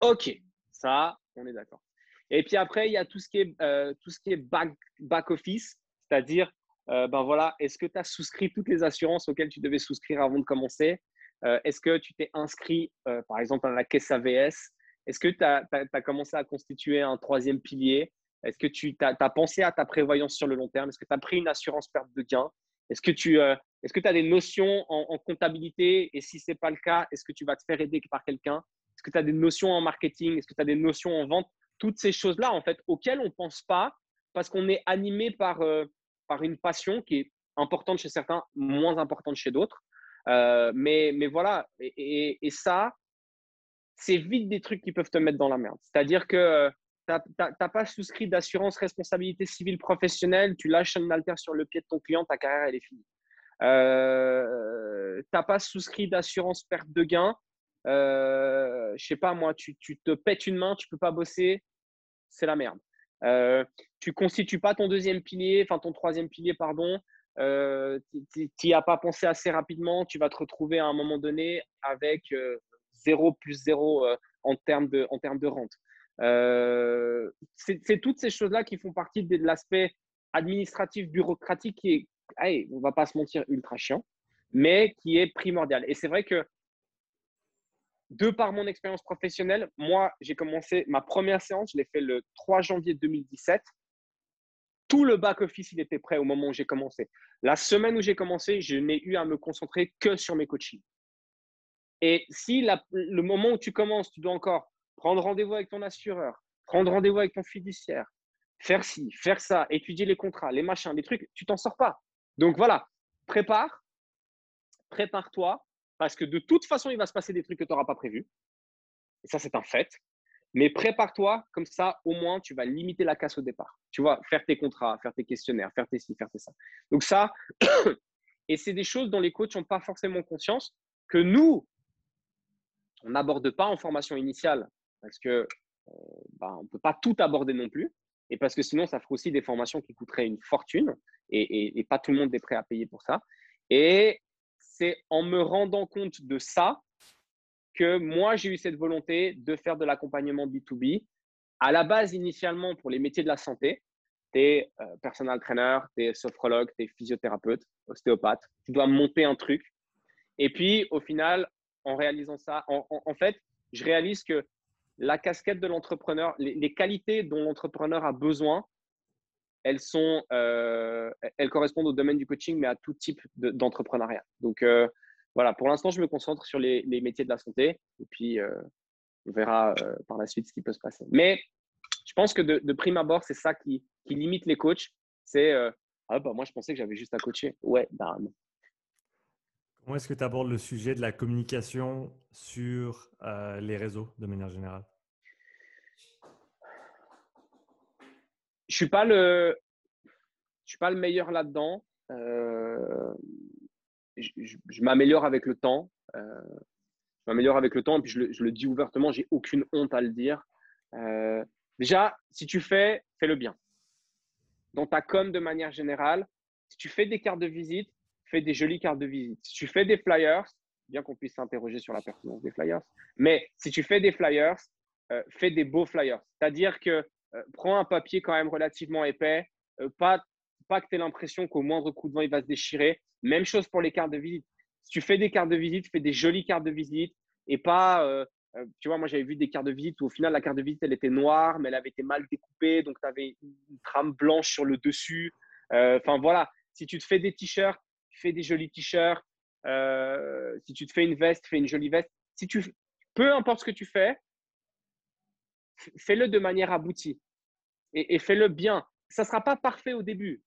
Ok, ça, on est d'accord. Et puis après, il y a tout ce qui est, tout ce qui est back, back office, c'est-à-dire, ben voilà, est-ce que tu as souscrit toutes les assurances auxquelles tu devais souscrire avant de commencer? Est-ce que tu t'es inscrit, par exemple, à la caisse AVS est-ce que tu as, commencé à constituer un troisième pilier? Est-ce que tu as, pensé à ta prévoyance sur le long terme? Est-ce que tu as pris une assurance perte de gain Est-ce que tu euh, est que as des notions en, comptabilité? Et si ce n'est pas le cas, est-ce que tu vas te faire aider par quelqu'un? Est-ce que tu as des notions en marketing? Est-ce que tu as des notions en vente? Toutes ces choses-là, en fait, auxquelles on ne pense pas parce qu'on est animé par, euh, par une passion qui est importante chez certains, moins importante chez d'autres. Euh, mais, mais voilà, et ça, c'est vite des trucs qui peuvent te mettre dans la merde. C'est-à-dire que euh, tu n'as pas souscrit d'assurance responsabilité civile professionnelle, tu lâches un alter sur le pied de ton client, ta carrière, elle est finie. Euh, tu n'as pas souscrit d'assurance perte de gain. Euh, je sais pas, moi, tu, te pètes une main, tu peux pas bosser, c'est la merde. Euh, tu constitues pas ton deuxième pilier, enfin ton troisième pilier, pardon. Euh, tu n'y as pas pensé assez rapidement, tu vas te retrouver à un moment donné avec 0 plus 0 euh, en, termes de, en termes de rente. Euh, c'est toutes ces choses-là qui font partie de, l'aspect administratif, bureaucratique qui est, on on va pas se mentir, ultra chiant, mais qui est primordial. Et c'est vrai que de par mon expérience professionnelle, moi, j'ai commencé ma première séance, je l'ai fait le 3 janvier 2017. Tout le back-office, il était prêt au moment où j'ai commencé. La semaine où j'ai commencé, je n'ai eu à me concentrer que sur mes coachings. Et si le moment où tu commences, tu dois encore prendre rendez-vous avec ton assureur, prendre rendez-vous avec ton fiduciaire, faire ci, faire ça, étudier les contrats, les machins, les trucs, tu t'en sors pas. Donc voilà, prépare, prépare-toi, parce que de toute façon, il va se passer des trucs que tu n'auras pas prévus. Et ça, c'est un fait. Mais prépare-toi, comme ça, au moins, tu vas limiter la casse au départ. Tu vois, faire tes contrats, faire tes questionnaires, faire tes ci, faire tes ça. Donc ça, [COUGHS] et c'est des choses dont les coachs n'ont pas forcément conscience que nous, on n'aborde pas en formation initiale parce que euh, bah, on ne peut pas tout aborder non plus. Et parce que sinon, ça ferait aussi des formations qui coûteraient une fortune et, pas tout le monde est prêt à payer pour ça. Et c'est en me rendant compte de ça que moi, j'ai eu cette volonté de faire de l'accompagnement B2B. À la base, initialement, pour les métiers de la santé, tu es euh, personal trainer, tu es sophrologue, tu es physiothérapeute, ostéopathe. Tu dois monter un truc. Et puis, au final, en réalisant ça. En, fait, je réalise que la casquette de l'entrepreneur, les, qualités dont l'entrepreneur a besoin, elles, sont, euh, elles correspondent au domaine du coaching, mais à tout type d'entrepreneuriat. Donc euh, voilà, pour l'instant, je me concentre sur les, métiers de la santé et puis euh, on verra par la suite ce qui peut se passer. Mais je pense que de, prime abord, c'est ça qui, limite les coachs. C'est ah bah moi, je pensais que j'avais juste à coacher. Ouais, bah non. Comment est-ce que tu abordes le sujet de la communication sur euh, les réseaux de manière générale? Je suis pas le, je suis pas le meilleur là-dedans. Euh, je, m'améliore avec le temps. Euh, je m'améliore avec le temps et puis je le, je le dis ouvertement. J'ai aucune honte à le dire. déjà, si tu fais, fais-le bien. Dans ta com de manière générale, si tu fais des cartes de visite, fais des jolies cartes de visite. Si tu fais des flyers, bien qu'on puisse s'interroger sur la pertinence des flyers, mais si tu fais des flyers, euh, fais des beaux flyers. C'est-à-dire que euh, prends un papier quand même relativement épais, euh, pas, pas que tu aies l'impression qu'au moindre coup de vent, il va se déchirer. Même chose pour les cartes de visite. Si tu fais des cartes de visite, fais des jolies cartes de visite et pas tu vois, moi j'avais vu des cartes de visite où au final la carte de visite elle était noire, mais elle avait été mal découpée, donc tu avais une trame blanche sur le dessus. Enfin voilà, si tu te fais des t-shirts, fais des jolis t-shirts. Euh, si tu te fais une veste, fais une jolie veste. Si tu, peu importe ce que tu fais, fais-le de manière aboutie et, fais-le bien. Ça ne sera pas parfait au début,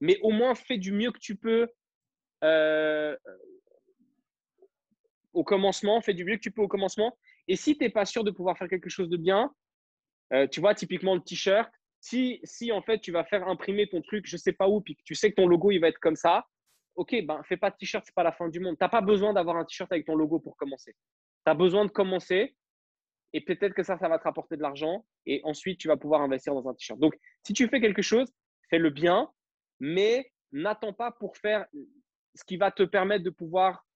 mais au moins fais du mieux que tu peux au commencement, fais du mieux que tu peux au commencement. Et si tu n'es pas sûr de pouvoir faire quelque chose de bien, euh, tu vois, typiquement le t-shirt, si, si en fait tu vas faire imprimer ton truc, je sais pas où, puis tu sais que ton logo il va être comme ça, ok, ben fais pas de t-shirt, c'est pas la fin du monde. Tu n'as pas besoin d'avoir un t-shirt avec ton logo pour commencer. Tu as besoin de commencer et peut-être que ça, ça va te rapporter de l'argent et ensuite tu vas pouvoir investir dans un t-shirt. Donc, si tu fais quelque chose, fais-le bien, mais n'attends pas pour faire ce qui va te permettre de pouvoir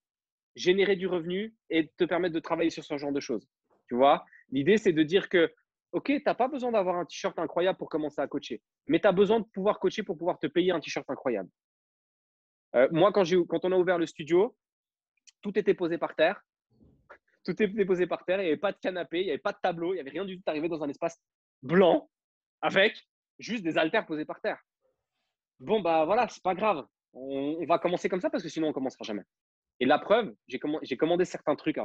générer du revenu et te permettre de travailler sur ce genre de choses. Tu vois, l'idée, c'est de dire que, OK, tu n'as pas besoin d'avoir un t-shirt incroyable pour commencer à coacher, mais tu as besoin de pouvoir coacher pour pouvoir te payer un t-shirt incroyable. Euh, moi, quand, on a ouvert le studio, tout était posé par terre. [LAUGHS] Tout était posé par terre. Il n'y avait pas de canapé, il n'y avait pas de tableau, il n'y avait rien du tout. arrivé dans un espace blanc avec juste des haltères posés par terre. Bon, bah voilà, c'est pas grave. On, va commencer comme ça parce que sinon, on ne commencera jamais. Et la preuve, j'ai commandé, certains trucs,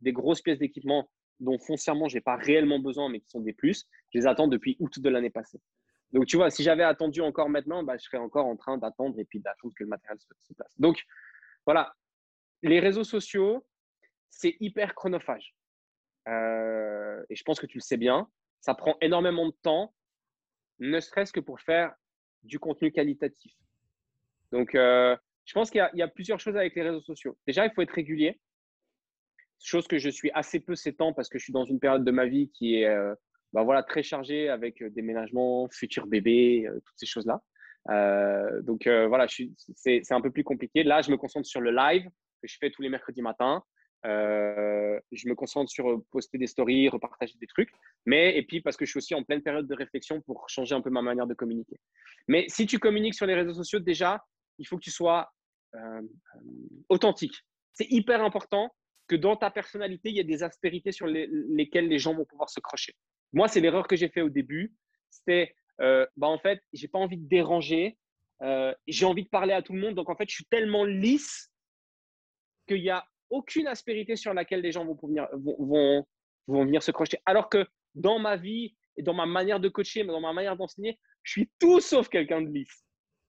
des grosses pièces d'équipement dont foncièrement, je n'ai pas réellement besoin, mais qui sont des plus. Je les attends depuis août de l'année passée. Donc, tu vois, si j'avais attendu encore maintenant, bah, je serais encore en train d'attendre et puis d'attendre que le matériel se, place. Donc, voilà, les réseaux sociaux, c'est hyper chronophage. Euh, et je pense que tu le sais bien. Ça prend énormément de temps, ne serait-ce que pour faire du contenu qualitatif. Donc, euh, je pense qu'il y, a plusieurs choses avec les réseaux sociaux. Déjà, il faut être régulier. Chose que je suis assez peu ces temps parce que je suis dans une période de ma vie qui est euh, bah voilà, très chargée avec euh, déménagement, futur bébé, euh, toutes ces choses-là. donc voilà, c'est un peu plus compliqué. Là, je me concentre sur le live que je fais tous les mercredis matins. je me concentre sur poster des stories, repartager des trucs. Mais, et puis parce que je suis aussi en pleine période de réflexion pour changer un peu ma manière de communiquer. Mais si tu communiques sur les réseaux sociaux, déjà, il faut que tu sois euh, euh, authentique. C'est hyper important que dans ta personnalité, il y ait des aspérités sur lesquelles les gens vont pouvoir se crocher. Moi, c'est l'erreur que j'ai fait au début. C'était, euh, bah, en fait, j'ai pas envie de déranger. j'ai envie de parler à tout le monde. Donc, en fait, je suis tellement lisse qu'il n'y a aucune aspérité sur laquelle les gens vont, venir, vont, venir se crocher. Alors que dans ma vie et dans ma manière de coacher, dans ma manière d'enseigner, je suis tout sauf quelqu'un de lisse.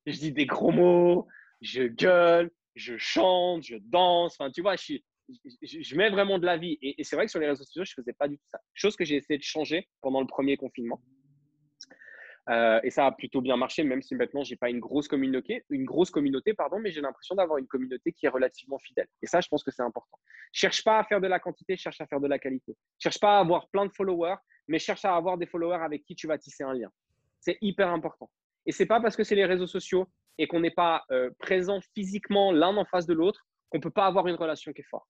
Je dis des gros mots, je gueule, je chante, je danse. Enfin, tu vois, je, je, mets vraiment de la vie. Et, c'est vrai que sur les réseaux sociaux, je ne faisais pas du tout ça. Chose que j'ai essayé de changer pendant le premier confinement. Euh, et ça a plutôt bien marché, même si maintenant, je n'ai pas une grosse communauté, une grosse communauté pardon, mais j'ai l'impression d'avoir une communauté qui est relativement fidèle. Et ça, je pense que c'est important. Cherche pas à faire de la quantité, cherche à faire de la qualité. Cherche pas à avoir plein de followers, mais cherche à avoir des followers avec qui tu vas tisser un lien. C'est hyper important. Et c'est pas parce que c'est les réseaux sociaux et qu'on n'est pas euh, présent physiquement l'un en face de l'autre qu'on peut pas avoir une relation qui est forte.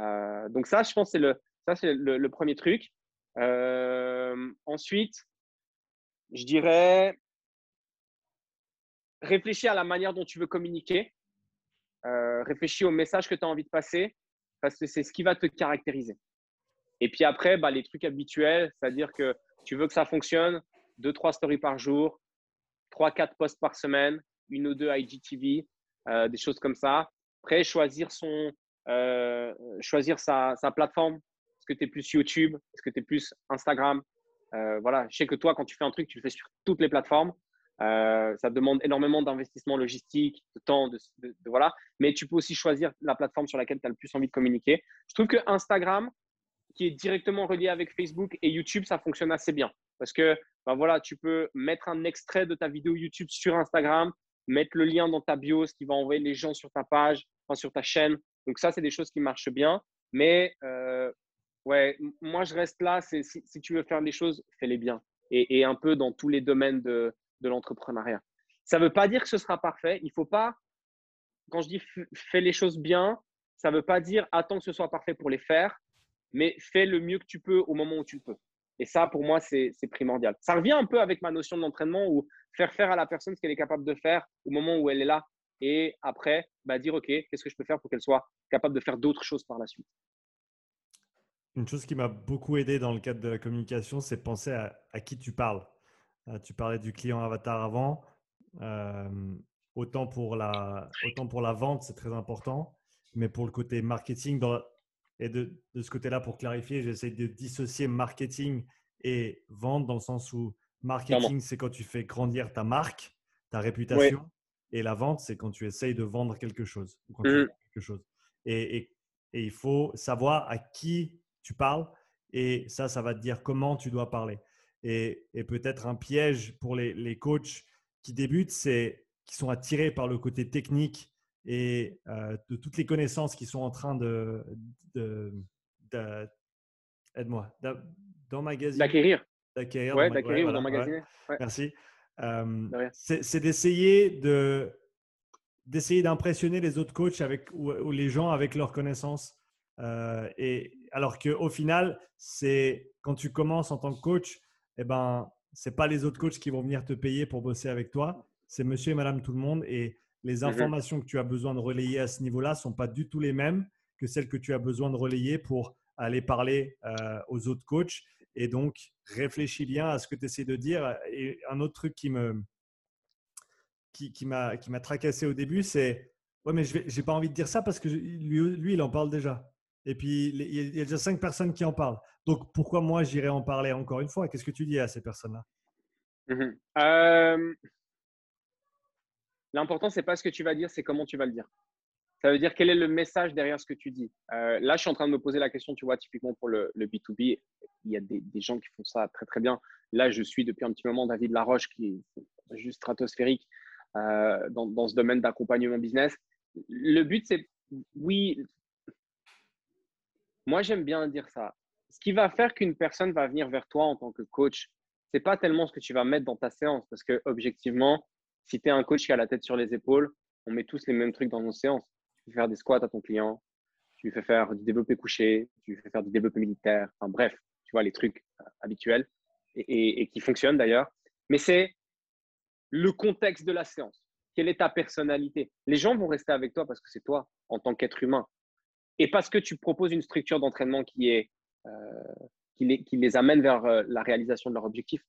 Euh, donc ça, je pense, c'est le, ça, c'est le, premier truc. Euh, ensuite, je dirais, réfléchis à la manière dont tu veux communiquer. réfléchis au message que tu as envie de passer parce que c'est ce qui va te caractériser. Et puis après, bah, les trucs habituels, c'est-à-dire que tu veux que ça fonctionne, deux, trois stories par jour, 3-4 posts par semaine, une ou deux IGTV, euh, des choses comme ça. Après, choisir, son, euh, choisir sa, plateforme. Est-ce que tu es plus YouTube? Est-ce que tu es plus Instagram? Euh, Voilà, je sais que toi, quand tu fais un truc, tu le fais sur toutes les plateformes. ça demande énormément d'investissement logistique, de temps, de, voilà. Mais tu peux aussi choisir la plateforme sur laquelle tu as le plus envie de communiquer. Je trouve que Instagram, qui est directement relié avec Facebook et YouTube, ça fonctionne assez bien. Parce que ben voilà, tu peux mettre un extrait de ta vidéo YouTube sur Instagram, mettre le lien dans ta bio, ce qui va envoyer les gens sur ta page, enfin sur ta chaîne. Donc ça, c'est des choses qui marchent bien. Mais euh, ouais, moi, je reste là. Si, si, tu veux faire des choses, fais-les bien. Et, un peu dans tous les domaines de, l'entrepreneuriat. Ça ne veut pas dire que ce sera parfait. Il ne faut pas, quand je dis fais les choses bien, ça ne veut pas dire attends que ce soit parfait pour les faire, mais fais le mieux que tu peux au moment où tu peux. Et ça, pour moi, c'est primordial. Ça revient un peu avec ma notion de l'entraînement où faire faire à la personne ce qu'elle est capable de faire au moment où elle est là. Et après, bah, dire, OK, qu'est-ce que je peux faire pour qu'elle soit capable de faire d'autres choses par la suite? Une chose qui m'a beaucoup aidé dans le cadre de la communication, c'est penser à, qui tu parles. Euh, tu parlais du client avatar avant. Euh, autant, pour la, autant pour la vente, c'est très important, mais pour le côté marketing, et de, de ce côté-là, pour clarifier, j'essaie de dissocier marketing et vente dans le sens où marketing, c'est quand tu fais grandir ta marque, ta réputation, et la vente, c'est quand tu essayes de vendre quelque chose. Mmh. quelque chose. Et, et, et, il faut savoir à qui tu parles, et ça, ça va te dire comment tu dois parler. Et, et peut-être un piège pour les, les coachs qui débutent, c'est qui sont attirés par le côté technique et euh, de toutes les connaissances qui sont en train de, de, aide-moi, d'emmagasiner. D'acquérir. D'acquérir. Ouais, d'acquérir ou d'emmagasiner. Merci. Euh, c'est d'essayer de d'essayer d'impressionner les autres coachs avec ou, les gens avec leurs connaissances. Euh, et alors qu'au final, c'est quand tu commences en tant que coach, eh ben, c'est pas les autres coachs qui vont venir te payer pour bosser avec toi, c'est Monsieur et Madame tout le monde. Et les mmh informations que tu as besoin de relayer à ce niveau-là sont pas du tout les mêmes que celles que tu as besoin de relayer pour aller parler euh, aux autres coachs. Et donc, réfléchis bien à ce que tu essaies de dire. Et un autre truc qui m'a tracassé au début, c'est Ouais, mais je n'ai pas envie de dire ça parce que lui, il en parle déjà. Et puis, il y a déjà cinq personnes qui en parlent. Donc, pourquoi moi, j'irais en parler encore une fois? Qu'est-ce que tu dis à ces personnes-là? Mmh euh, L'important, c'est pas ce que tu vas dire, c'est comment tu vas le dire. Ça veut dire quel est le message derrière ce que tu dis? Euh, là, je suis en train de me poser la question, tu vois, typiquement pour le, B2B, il y a des, gens qui font ça très, très bien. Là, je suis depuis un petit moment David Laroche, qui est juste stratosphérique euh, dans, ce domaine d'accompagnement business. Le but, c'est, oui, moi, j'aime bien dire ça. Ce qui va faire qu'une personne va venir vers toi en tant que coach, c'est pas tellement ce que tu vas mettre dans ta séance, parce que objectivement, si tu es un coach qui a la tête sur les épaules, on met tous les mêmes trucs dans nos séances. Tu fais faire des squats à ton client, tu fais faire du développé couché, tu fais faire du développé militaire, enfin bref, tu vois, les trucs euh, habituels et, qui fonctionnent d'ailleurs. Mais c'est le contexte de la séance. Quelle est ta personnalité? Les gens vont rester avec toi parce que c'est toi en tant qu'être humain. Et parce que tu proposes une structure d'entraînement qui, euh, les amène vers euh, la réalisation de leur objectif.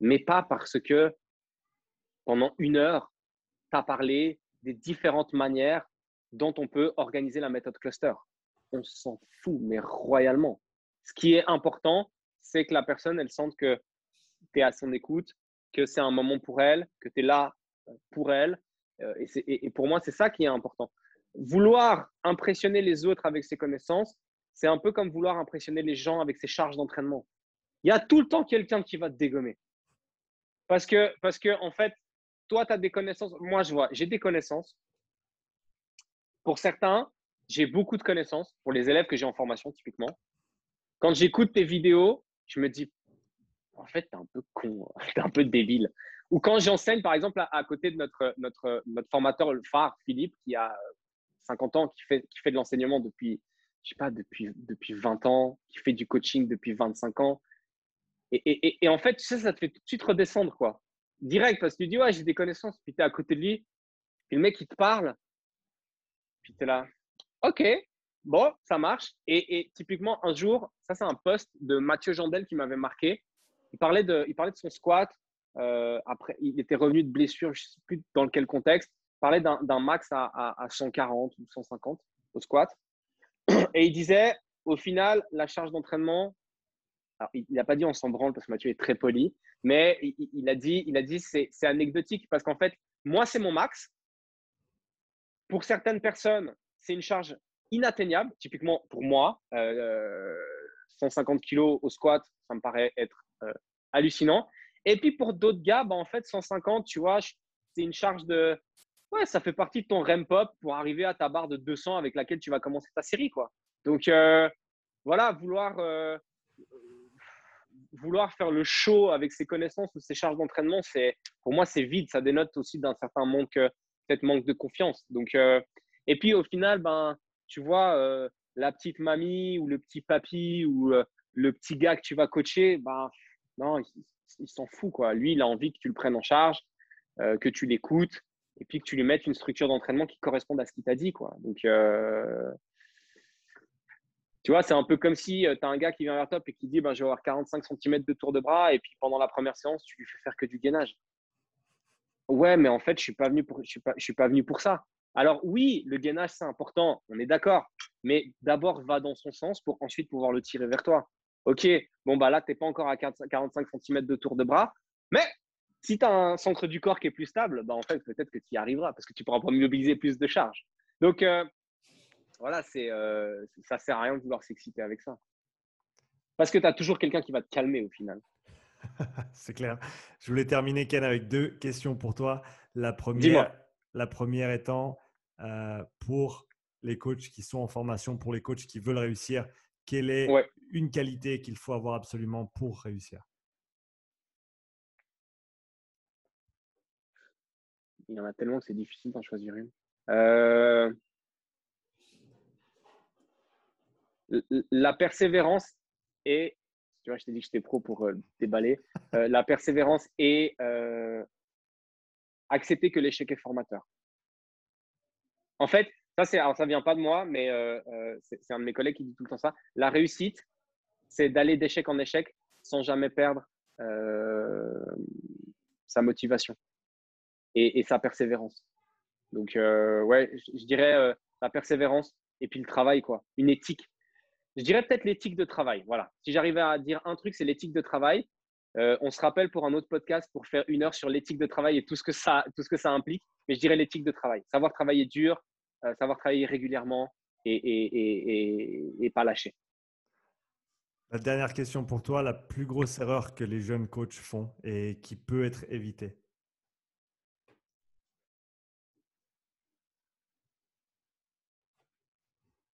Mais pas parce que pendant une heure, tu as parlé des différentes manières dont on peut organiser la méthode cluster. On s'en fout, mais royalement. Ce qui est important, c'est que la personne, elle sente que tu es à son écoute, que c'est un moment pour elle, que tu es là euh, pour elle. Euh, et, pour moi, c'est ça qui est important. Vouloir impressionner les autres avec ses connaissances, c'est un peu comme vouloir impressionner les gens avec ses charges d'entraînement. Il y a tout le temps quelqu'un qui va te dégommer. Parce que, parce que en fait, toi, tu as des connaissances. Moi, je vois, j'ai des connaissances. Pour certains, j'ai beaucoup de connaissances. Pour les élèves que j'ai en formation, typiquement. Quand j'écoute tes vidéos, je me dis, en fait, tu es un peu con, [LAUGHS] tu es un peu débile. Ou quand j'enseigne, par exemple, à, côté de notre, notre, notre formateur le phare, Philippe, qui a 50 ans, qui fait, qui fait de l'enseignement depuis, je sais pas, depuis, depuis 20 ans, qui fait du coaching depuis 25 ans. Et, et, en fait, sais, ça te fait tout de suite redescendre, quoi direct parce que tu dis, ouais, j'ai des connaissances, puis tu es à côté de lui, puis le mec, il te parle, puis tu es là, ok, bon, ça marche. Et, typiquement, un jour, ça, c'est un post de Mathieu Jandel qui m'avait marqué. Il parlait de, il parlait de son squat. Euh, après, il était revenu de blessure, je ne sais plus dans quel contexte. Il parlait d'un max à, à 140 ou 150 au squat. [CLEARS THROAT] Et il disait, au final, la charge d'entraînement, il n'a pas dit on s'en branle parce que Mathieu est très poli, mais il, a dit, il a dit c'est, anecdotique parce qu'en fait, moi, c'est mon max. Pour certaines personnes, c'est une charge inatteignable. Typiquement, pour moi, 150 euh, kg au squat, ça me paraît être euh, hallucinant. Et puis pour d'autres gars, bah, en fait, 150, tu vois, c'est une charge de. Ouais, ça fait partie de ton REM pop pour arriver à ta barre de 200 avec laquelle tu vas commencer ta série, quoi. Donc, euh, voilà, vouloir vouloir faire le show avec ses connaissances ou ses charges d'entraînement, pour moi c'est vide. Ça dénote aussi d'un certain manque, euh, peut-être manque de confiance. Donc, euh, et puis au final, ben, tu vois, euh, la petite mamie ou le petit papy ou le petit gars que tu vas coacher, ben, non, il, s'en fout quoi. Lui, il a envie que tu le prennes en charge, que tu l'écoutes et puis que tu lui mettes une structure d'entraînement qui corresponde à ce qu'il t'a dit quoi. Donc Tu vois, c'est un peu comme si tu as un gars qui vient vers toi et qui dit ben, Je vais avoir 45 cm de tour de bras, et puis pendant la première séance, tu lui fais faire que du gainage. Ouais, mais en fait, je suis, pas venu pour, suis, pas, venu pour ça. Alors, oui, le gainage, c'est important, on est d'accord, mais d'abord, va dans son sens pour ensuite pouvoir le tirer vers toi. Ok, bon, bah là, tu n'es pas encore à 45 cm de tour de bras, mais si tu as un centre du corps qui est plus stable, bah, en fait, peut-être que tu y arriveras parce que tu pourras mobiliser plus de charges. Donc, euh, voilà, c'est, euh, ça sert à rien de vouloir s'exciter avec ça. Parce que tu as toujours quelqu'un qui va te calmer au final. [LAUGHS] c'est clair. Je voulais terminer, Ken, avec deux questions pour toi. La première, la première étant euh, pour les coachs qui sont en formation, pour les coachs qui veulent réussir, quelle est une qualité qu'il faut avoir absolument pour réussir? Il y en a tellement que c'est difficile d'en choisir une. Euh, la persévérance et, je t'ai dit que j'étais pro pour euh, déballer, euh, [LAUGHS] la persévérance et accepter que l'échec est formateur. En fait, ça, c'est, vient pas de moi, mais c'est, un de mes collègues qui dit tout le temps ça. La réussite, c'est d'aller d'échec en échec sans jamais perdre sa motivation et, sa persévérance. Donc, euh, ouais, je, dirais euh, la persévérance et puis le travail, quoi. Une éthique. Je dirais peut-être l'éthique de travail. Voilà. Si j'arrivais à dire un truc, c'est l'éthique de travail. Euh, on se rappelle pour un autre podcast pour faire une heure sur l'éthique de travail et tout ce que ça, implique. Mais je dirais l'éthique de travail. Savoir travailler dur, savoir travailler régulièrement et, et, et, pas lâcher. La dernière question pour toi, la plus grosse erreur que les jeunes coachs font et qui peut être évitée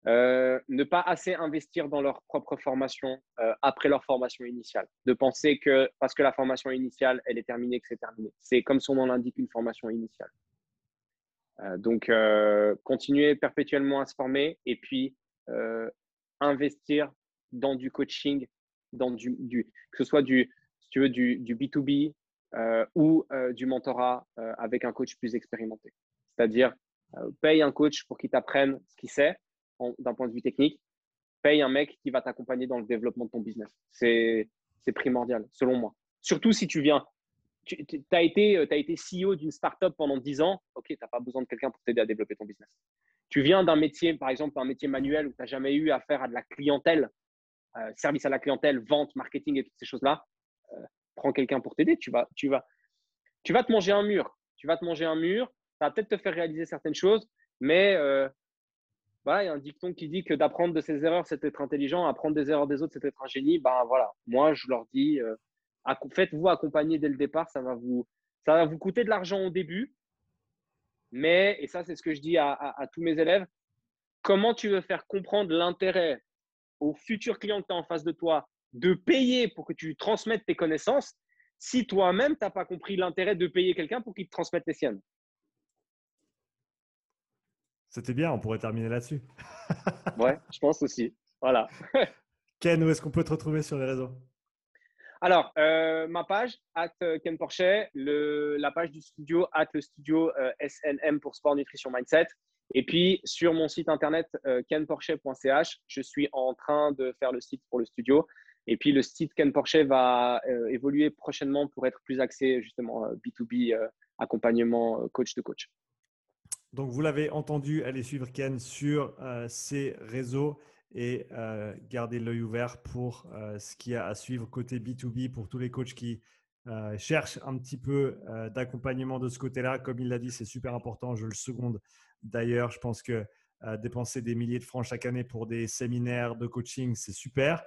Euh, ne pas assez investir dans leur propre formation euh, après leur formation initiale. De penser que parce que la formation initiale, elle est terminée, que c'est terminé. C'est comme son nom l'indique, une formation initiale. Euh, donc, continuer perpétuellement à se former et puis investir dans du coaching, dans du, que ce soit du, si tu veux, du, du B2B ou du mentorat avec un coach plus expérimenté. C'est-à-dire, paye un coach pour qu'il t'apprenne ce qu'il sait d'un point de vue technique, paye un mec qui va t'accompagner dans le développement de ton business. C'est primordial, selon moi. Surtout si tu viens, tu as, été, as été CEO d'une startup pendant 10 ans, ok, tu n'as pas besoin de quelqu'un pour t'aider à développer ton business. Tu viens d'un métier, par exemple, un métier manuel où tu n'as jamais eu affaire à de la clientèle, euh, service à la clientèle, vente, marketing et toutes ces choses-là, euh, prends quelqu'un pour t'aider. Tu vas, tu, vas, tu vas te manger un mur. Tu vas te manger un mur. Ça va peut-être te faire réaliser certaines choses, mais euh, il y a un dicton qui dit que d'apprendre de ses erreurs, c'est être intelligent, apprendre des erreurs des autres, c'est être un génie. Ben voilà, moi, je leur dis, euh, faites-vous accompagner dès le départ, ça va vous, ça va vous coûter de l'argent au début. Mais, et ça, c'est ce que je dis à, tous mes élèves, comment tu veux faire comprendre l'intérêt aux futurs clients que tu as en face de toi de payer pour que tu transmettes tes connaissances si toi-même, tu n'as pas compris l'intérêt de payer quelqu'un pour qu'il te transmette les siennes? C'était bien, on pourrait terminer là-dessus. [LAUGHS] ouais, je pense aussi. Voilà. [LAUGHS] Ken, où est-ce qu'on peut te retrouver sur les réseaux? Alors, euh, ma page, at euh, Ken Porchet, le, la page du studio, at le studio euh, SNM pour Sport Nutrition Mindset. Et puis, sur mon site internet, kenporchet.ch, je suis en train de faire le site pour le studio. Et puis, le site Ken Porchet va évoluer prochainement pour être plus axé, justement, B2B, accompagnement coach de coach. Donc, vous l'avez entendu, allez suivre Ken sur euh, ses réseaux et euh, gardez l'œil ouvert pour euh, ce qu'il y a à suivre côté B2B pour tous les coachs qui cherchent un petit peu d'accompagnement de ce côté-là. Comme il l'a dit, c'est super important. Je le seconde d'ailleurs. Je pense que dépenser des milliers de francs chaque année pour des séminaires de coaching, c'est super.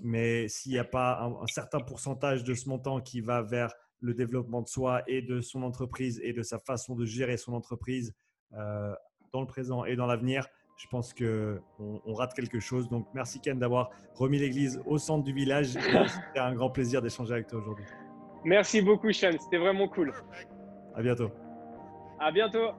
Mais s'il n'y a pas un, certain pourcentage de ce montant qui va vers le développement de soi et de son entreprise et de sa façon de gérer son entreprise, euh, dans le présent et dans l'avenir, je pense qu'on on rate quelque chose. Donc, merci Ken d'avoir remis l'église au centre du village. [LAUGHS] C'était un grand plaisir d'échanger avec toi aujourd'hui. Merci beaucoup, Sean. C'était vraiment cool. À bientôt. À bientôt.